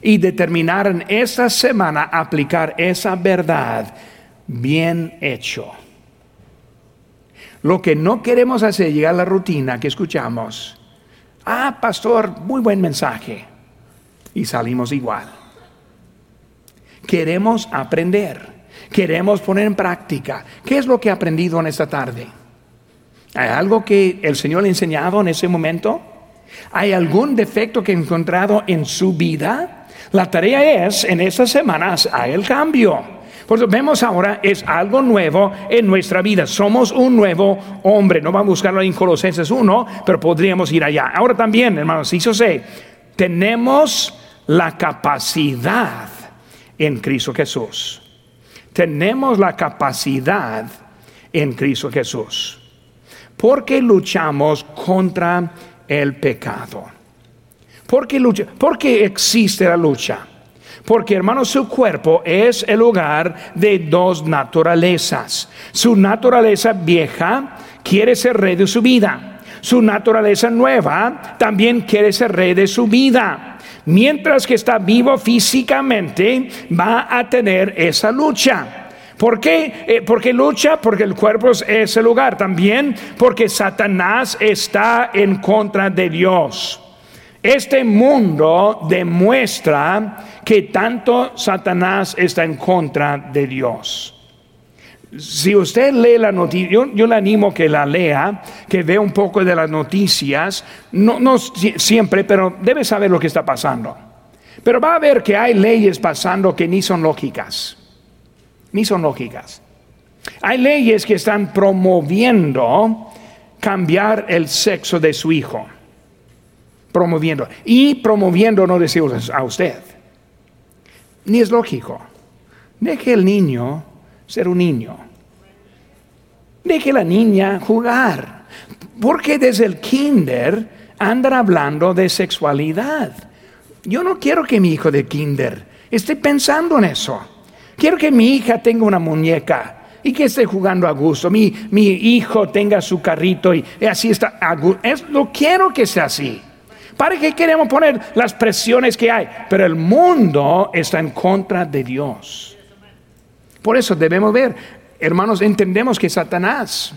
C: y determinar en esta semana aplicar esa verdad bien hecho. Lo que no queremos hacer llegar a la rutina que escuchamos. Ah, pastor, muy buen mensaje. Y salimos igual. Queremos aprender. Queremos poner en práctica. ¿Qué es lo que he aprendido en esta tarde? ¿Hay algo que el Señor le ha enseñado en ese momento? ¿Hay algún defecto que ha encontrado en su vida? La tarea es, en estas semanas, hay el cambio. Por eso vemos ahora es algo nuevo en nuestra vida. Somos un nuevo hombre. No vamos a buscarlo en Colosenses 1, pero podríamos ir allá. Ahora también, hermanos, si yo sé, tenemos la capacidad en Cristo Jesús. Tenemos la capacidad en Cristo Jesús. Porque luchamos contra el pecado. ¿Por qué, lucha? ¿Por qué existe la lucha? Porque hermanos, su cuerpo es el hogar de dos naturalezas. Su naturaleza vieja quiere ser rey de su vida. Su naturaleza nueva también quiere ser rey de su vida. Mientras que está vivo físicamente, va a tener esa lucha. ¿Por qué? Eh, porque lucha, porque el cuerpo es el lugar. También porque Satanás está en contra de Dios. Este mundo demuestra que tanto Satanás está en contra de Dios. Si usted lee la noticia, yo, le animo que la lea, que vea un poco de las noticias, no, no siempre, pero debe saber lo que está pasando. Pero va a ver que hay leyes pasando que ni son lógicas, ni son lógicas. Hay leyes que están promoviendo cambiar el sexo de su hijo promoviendo. Y promoviendo no decimos a usted. Ni es lógico. Deje el niño ser un niño. Deje la niña jugar. Porque desde el kinder andan hablando de sexualidad. Yo no quiero que mi hijo de kinder esté pensando en eso. Quiero que mi hija tenga una muñeca y que esté jugando a gusto. Mi, mi hijo tenga su carrito y, así está. Es, lo quiero que sea así. ¿Para qué queremos poner las presiones que hay? Pero el mundo está en contra de Dios. Por eso debemos ver, hermanos, entendemos que Satanás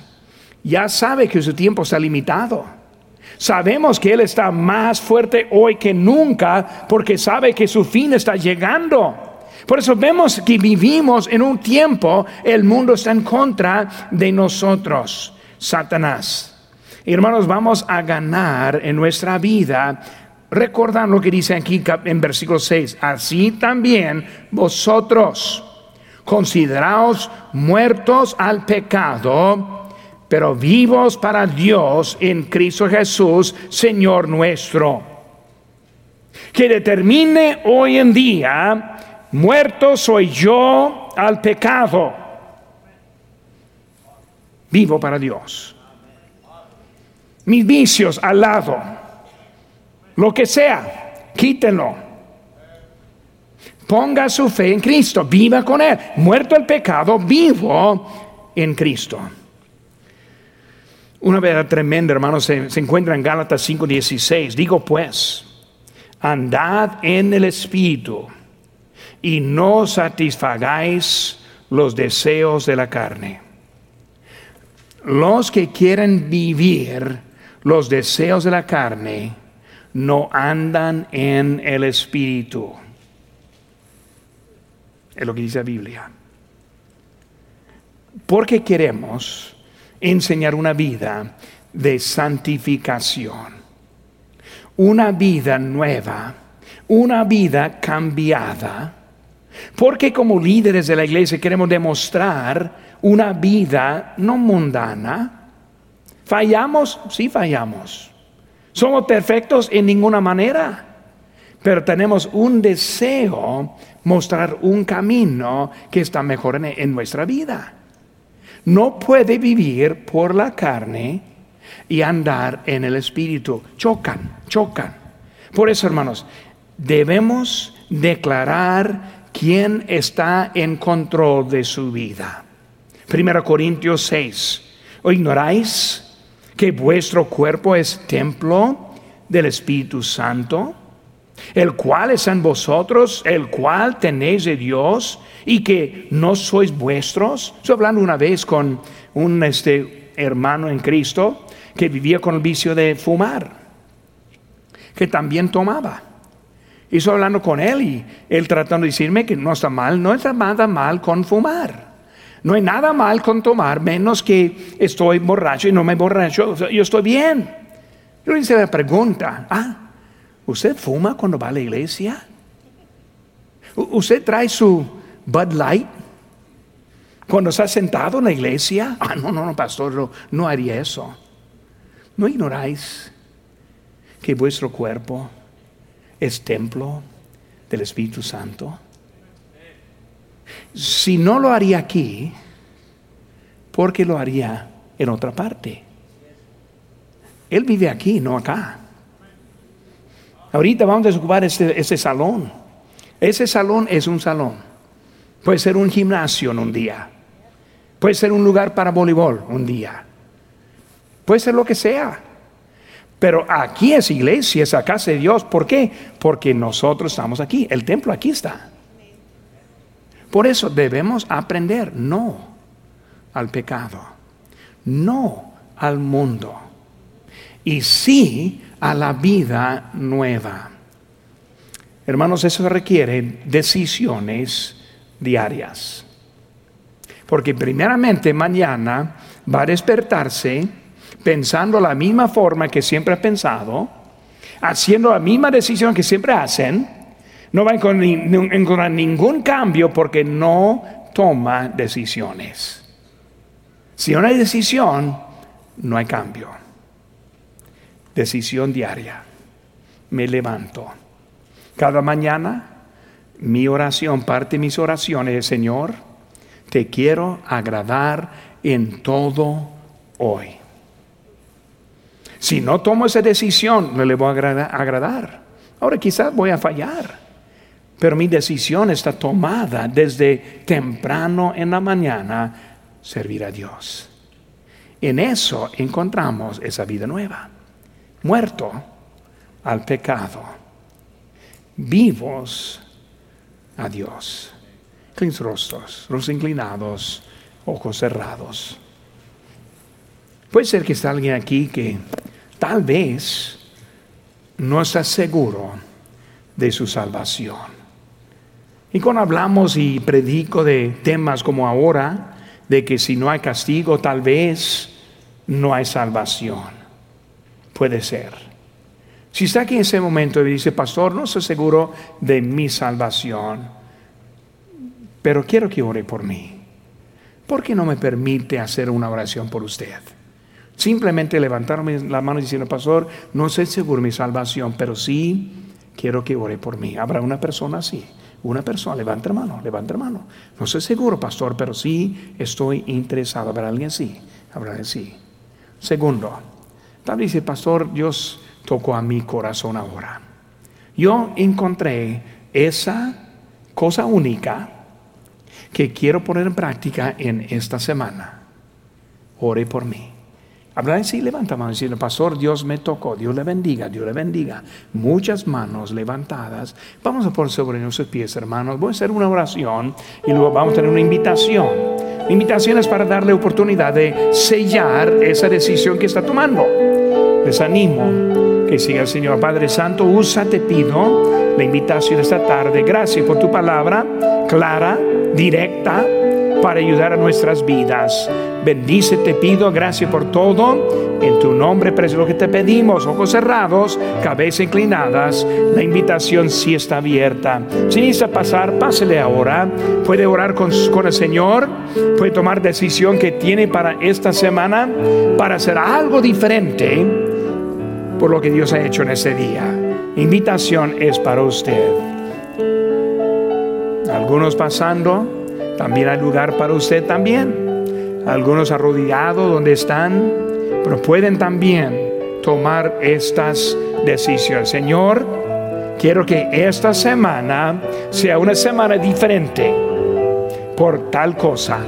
C: ya sabe que su tiempo está limitado. Sabemos que Él está más fuerte hoy que nunca porque sabe que su fin está llegando. Por eso vemos que vivimos en un tiempo, el mundo está en contra de nosotros, Satanás. Hermanos, vamos a ganar en nuestra vida. Recordan lo que dice aquí en versículo 6. Así también vosotros consideraos muertos al pecado, pero vivos para Dios en Cristo Jesús, Señor nuestro. Que determine hoy en día, muerto soy yo al pecado, vivo para Dios mis vicios al lado, lo que sea, quítenlo. Ponga su fe en Cristo, viva con Él. Muerto el pecado, vivo en Cristo. Una verdad tremenda, hermanos, se, se encuentra en Gálatas 5:16. Digo pues, andad en el Espíritu y no satisfagáis los deseos de la carne. Los que quieren vivir los deseos de la carne no andan en el Espíritu. Es lo que dice la Biblia. Porque queremos enseñar una vida de santificación, una vida nueva, una vida cambiada. Porque como líderes de la iglesia queremos demostrar una vida no mundana, ¿Fallamos? Sí, fallamos. ¿Somos perfectos? En ninguna manera. Pero tenemos un deseo mostrar un camino que está mejor en, nuestra vida. No puede vivir por la carne y andar en el espíritu. Chocan, chocan. Por eso, hermanos, debemos declarar quién está en control de su vida. 1 Corintios 6. ¿O ignoráis que vuestro cuerpo es templo del Espíritu Santo, el cual es en vosotros, el cual tenéis de Dios y que no sois vuestros. Estoy hablando una vez con un este, hermano en Cristo que vivía con el vicio de fumar, que también tomaba. Y estoy hablando con él y él tratando de decirme que no está mal, no está nada mal con fumar. No hay nada mal con tomar, menos que estoy borracho y no me borracho. Yo estoy bien. Yo hice la pregunta, ah, ¿usted fuma cuando va a la iglesia? ¿Usted trae su Bud Light cuando está sentado en la iglesia? Ah, no, no, no, pastor, no, no haría eso. ¿No ignoráis que vuestro cuerpo es templo del Espíritu Santo? Si no lo haría aquí, ¿por qué lo haría en otra parte? Él vive aquí, no acá. Ahorita vamos a ocupar este, este salón. Ese salón es un salón. Puede ser un gimnasio en un día. Puede ser un lugar para voleibol un día. Puede ser lo que sea. Pero aquí es iglesia, es la casa de Dios. ¿Por qué? Porque nosotros estamos aquí. El templo aquí está. Por eso debemos aprender no al pecado, no al mundo, y sí a la vida nueva. Hermanos, eso requiere decisiones diarias. Porque primeramente mañana va a despertarse pensando la misma forma que siempre ha pensado, haciendo la misma decisión que siempre hacen, no va a encontrar ningún cambio porque no toma decisiones. Si no hay decisión, no hay cambio. Decisión diaria. Me levanto. Cada mañana mi oración, parte de mis oraciones es, Señor, te quiero agradar en todo hoy. Si no tomo esa decisión, no le voy a agradar. Ahora quizás voy a fallar, pero mi decisión está tomada desde temprano en la mañana, servir a Dios. En eso encontramos esa vida nueva, muerto al pecado, vivos a Dios, rostros, rostros inclinados, ojos cerrados. Puede ser que está alguien aquí que tal vez no está seguro de su salvación. Y cuando hablamos y predico de temas como ahora, de que si no hay castigo, tal vez no hay salvación. Puede ser. Si está aquí en ese momento y dice, pastor, no estoy seguro de mi salvación, pero quiero que ore por mí. ¿Por qué no me permite hacer una oración por usted? Simplemente levantarme la mano diciendo, pastor, no sé seguro mi salvación, pero sí quiero que ore por mí. Habrá una persona así. Una persona, levanta mano, levanta mano. No sé seguro, pastor, pero sí estoy interesado. Habrá alguien así. Habrá alguien así. Segundo, tal dice, pastor, Dios tocó a mi corazón ahora. Yo encontré esa cosa única que quiero poner en práctica en esta semana. Ore por mí. Habrá así, levanta mano diciendo, Pastor, Dios me tocó, Dios le bendiga, Dios le bendiga. Muchas manos levantadas. Vamos a poner sobre nuestros pies, hermanos. Voy a hacer una oración y luego vamos a tener una invitación. La invitación es para darle oportunidad de sellar esa decisión que está tomando. Les animo que siga el Señor Padre Santo. Usa, te pido, la invitación esta tarde. Gracias por tu palabra clara, directa para ayudar a nuestras vidas. Bendice, te pido, gracias por todo. En tu nombre, precio lo que te pedimos, ojos cerrados, cabeza inclinadas, la invitación sí está abierta. Si necesita pasar, pásele ahora. Puede orar con, con el Señor, puede tomar decisión que tiene para esta semana, para hacer algo diferente por lo que Dios ha hecho en ese día. Invitación es para usted. Algunos pasando también hay lugar para usted también. Algunos arrodillados donde están, pero pueden también tomar estas decisiones. Señor, quiero que esta semana sea una semana diferente por tal cosa,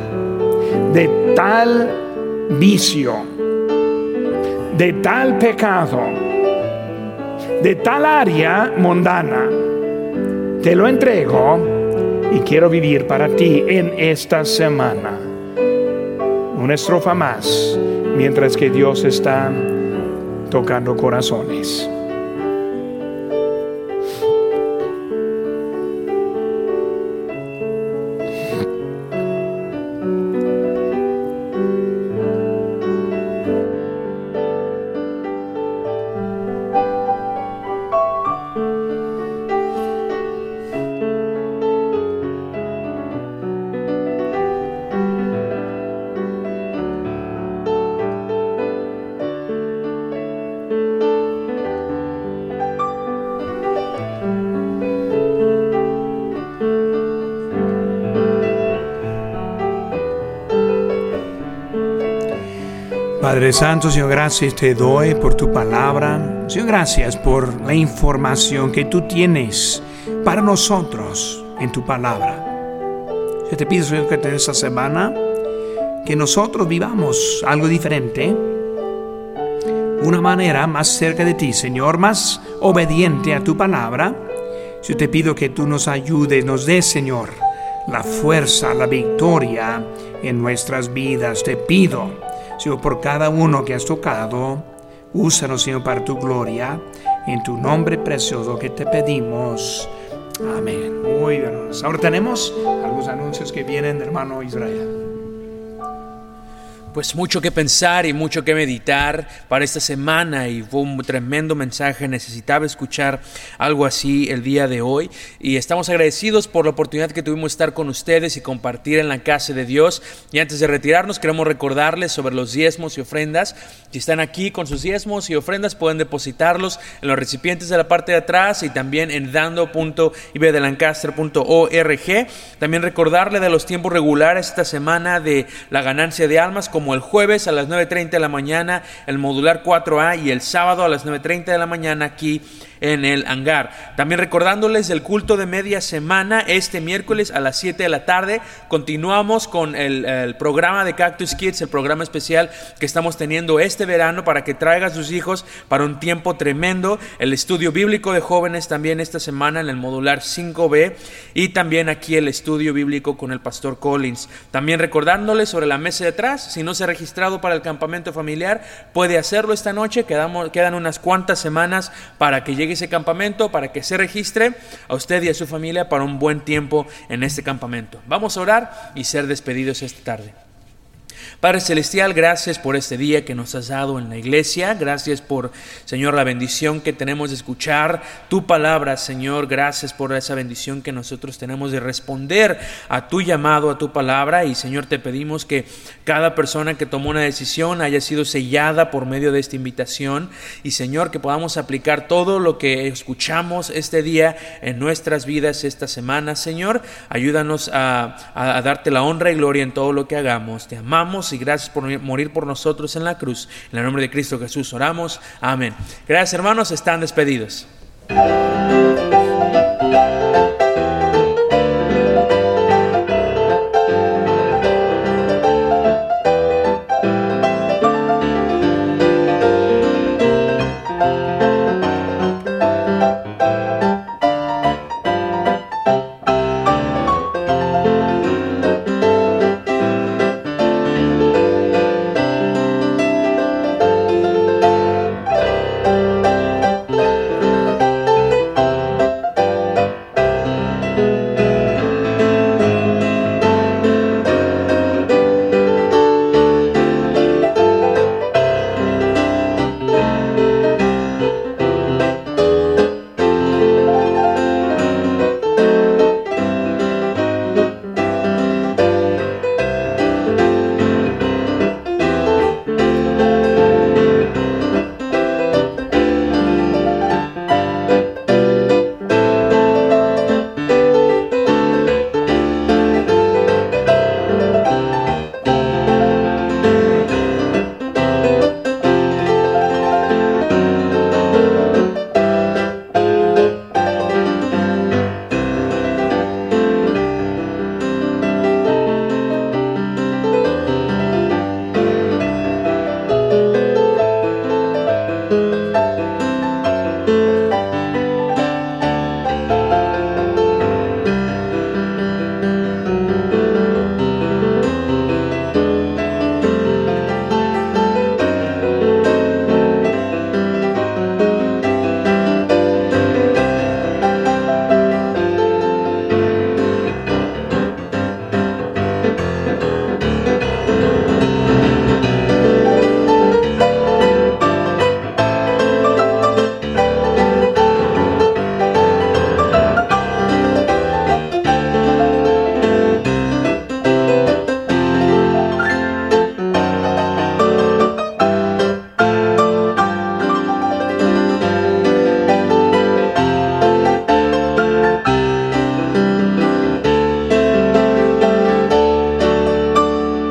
C: de tal vicio, de tal pecado, de tal área mundana. Te lo entrego y quiero vivir para ti en esta semana. Una estrofa más mientras que Dios está tocando corazones. Santo, Señor, gracias te doy por tu palabra. Señor, gracias por la información que tú tienes para nosotros en tu palabra. Yo te pido, Señor, que en esta semana que nosotros vivamos algo diferente, una manera más cerca de ti, Señor, más obediente a tu palabra. Yo te pido que tú nos ayudes, nos des, Señor, la fuerza, la victoria en nuestras vidas. Te pido, Señor, por cada uno que has tocado, úsanos, Señor, para tu gloria. En tu nombre precioso que te pedimos. Amén. Muy bien. Ahora tenemos algunos anuncios que vienen, hermano Israel.
B: Pues mucho que pensar y mucho que meditar para esta semana y fue un tremendo mensaje, necesitaba escuchar algo así el día de hoy y estamos agradecidos por la oportunidad que tuvimos de estar con ustedes y compartir en la casa de Dios. Y antes de retirarnos queremos recordarles sobre los diezmos y ofrendas. Si están aquí con sus diezmos y ofrendas pueden depositarlos en los recipientes de la parte de atrás y también en dando.ibdelancaster.org. También recordarle de los tiempos regulares esta semana de la ganancia de almas como el jueves a las 9.30 de la mañana el modular 4A y el sábado a las 9.30 de la mañana aquí en el hangar. También recordándoles el culto de media semana este miércoles a las 7 de la tarde. Continuamos con el, programa de Cactus Kids, el programa especial que estamos teniendo este verano para que traiga a sus hijos para un tiempo tremendo. El estudio bíblico de jóvenes también esta semana en el modular 5B y también aquí el estudio bíblico con el pastor Collins. También recordándoles sobre la mesa de atrás, si no se ha registrado para el campamento familiar, puede hacerlo esta noche. Quedamos, quedan unas cuantas semanas para que llegue ese campamento, para que se registre a usted y a su familia para un buen tiempo en este campamento. Vamos a orar y ser despedidos esta tarde. Padre Celestial, gracias por este día que nos has dado en la iglesia. Gracias por, Señor, la bendición que tenemos de escuchar tu palabra, Señor. Gracias por esa bendición que nosotros tenemos de responder a tu llamado, a tu palabra. Y, Señor, te pedimos que cada persona que tomó una decisión haya sido sellada por medio de esta invitación. Y, Señor, que podamos aplicar todo lo que escuchamos este día en nuestras vidas esta semana, Señor. Ayúdanos a, darte la honra y gloria en todo lo que hagamos. Te y gracias por morir por nosotros en la cruz. En el nombre de Cristo Jesús oramos. Amén. Gracias hermanos, están despedidos.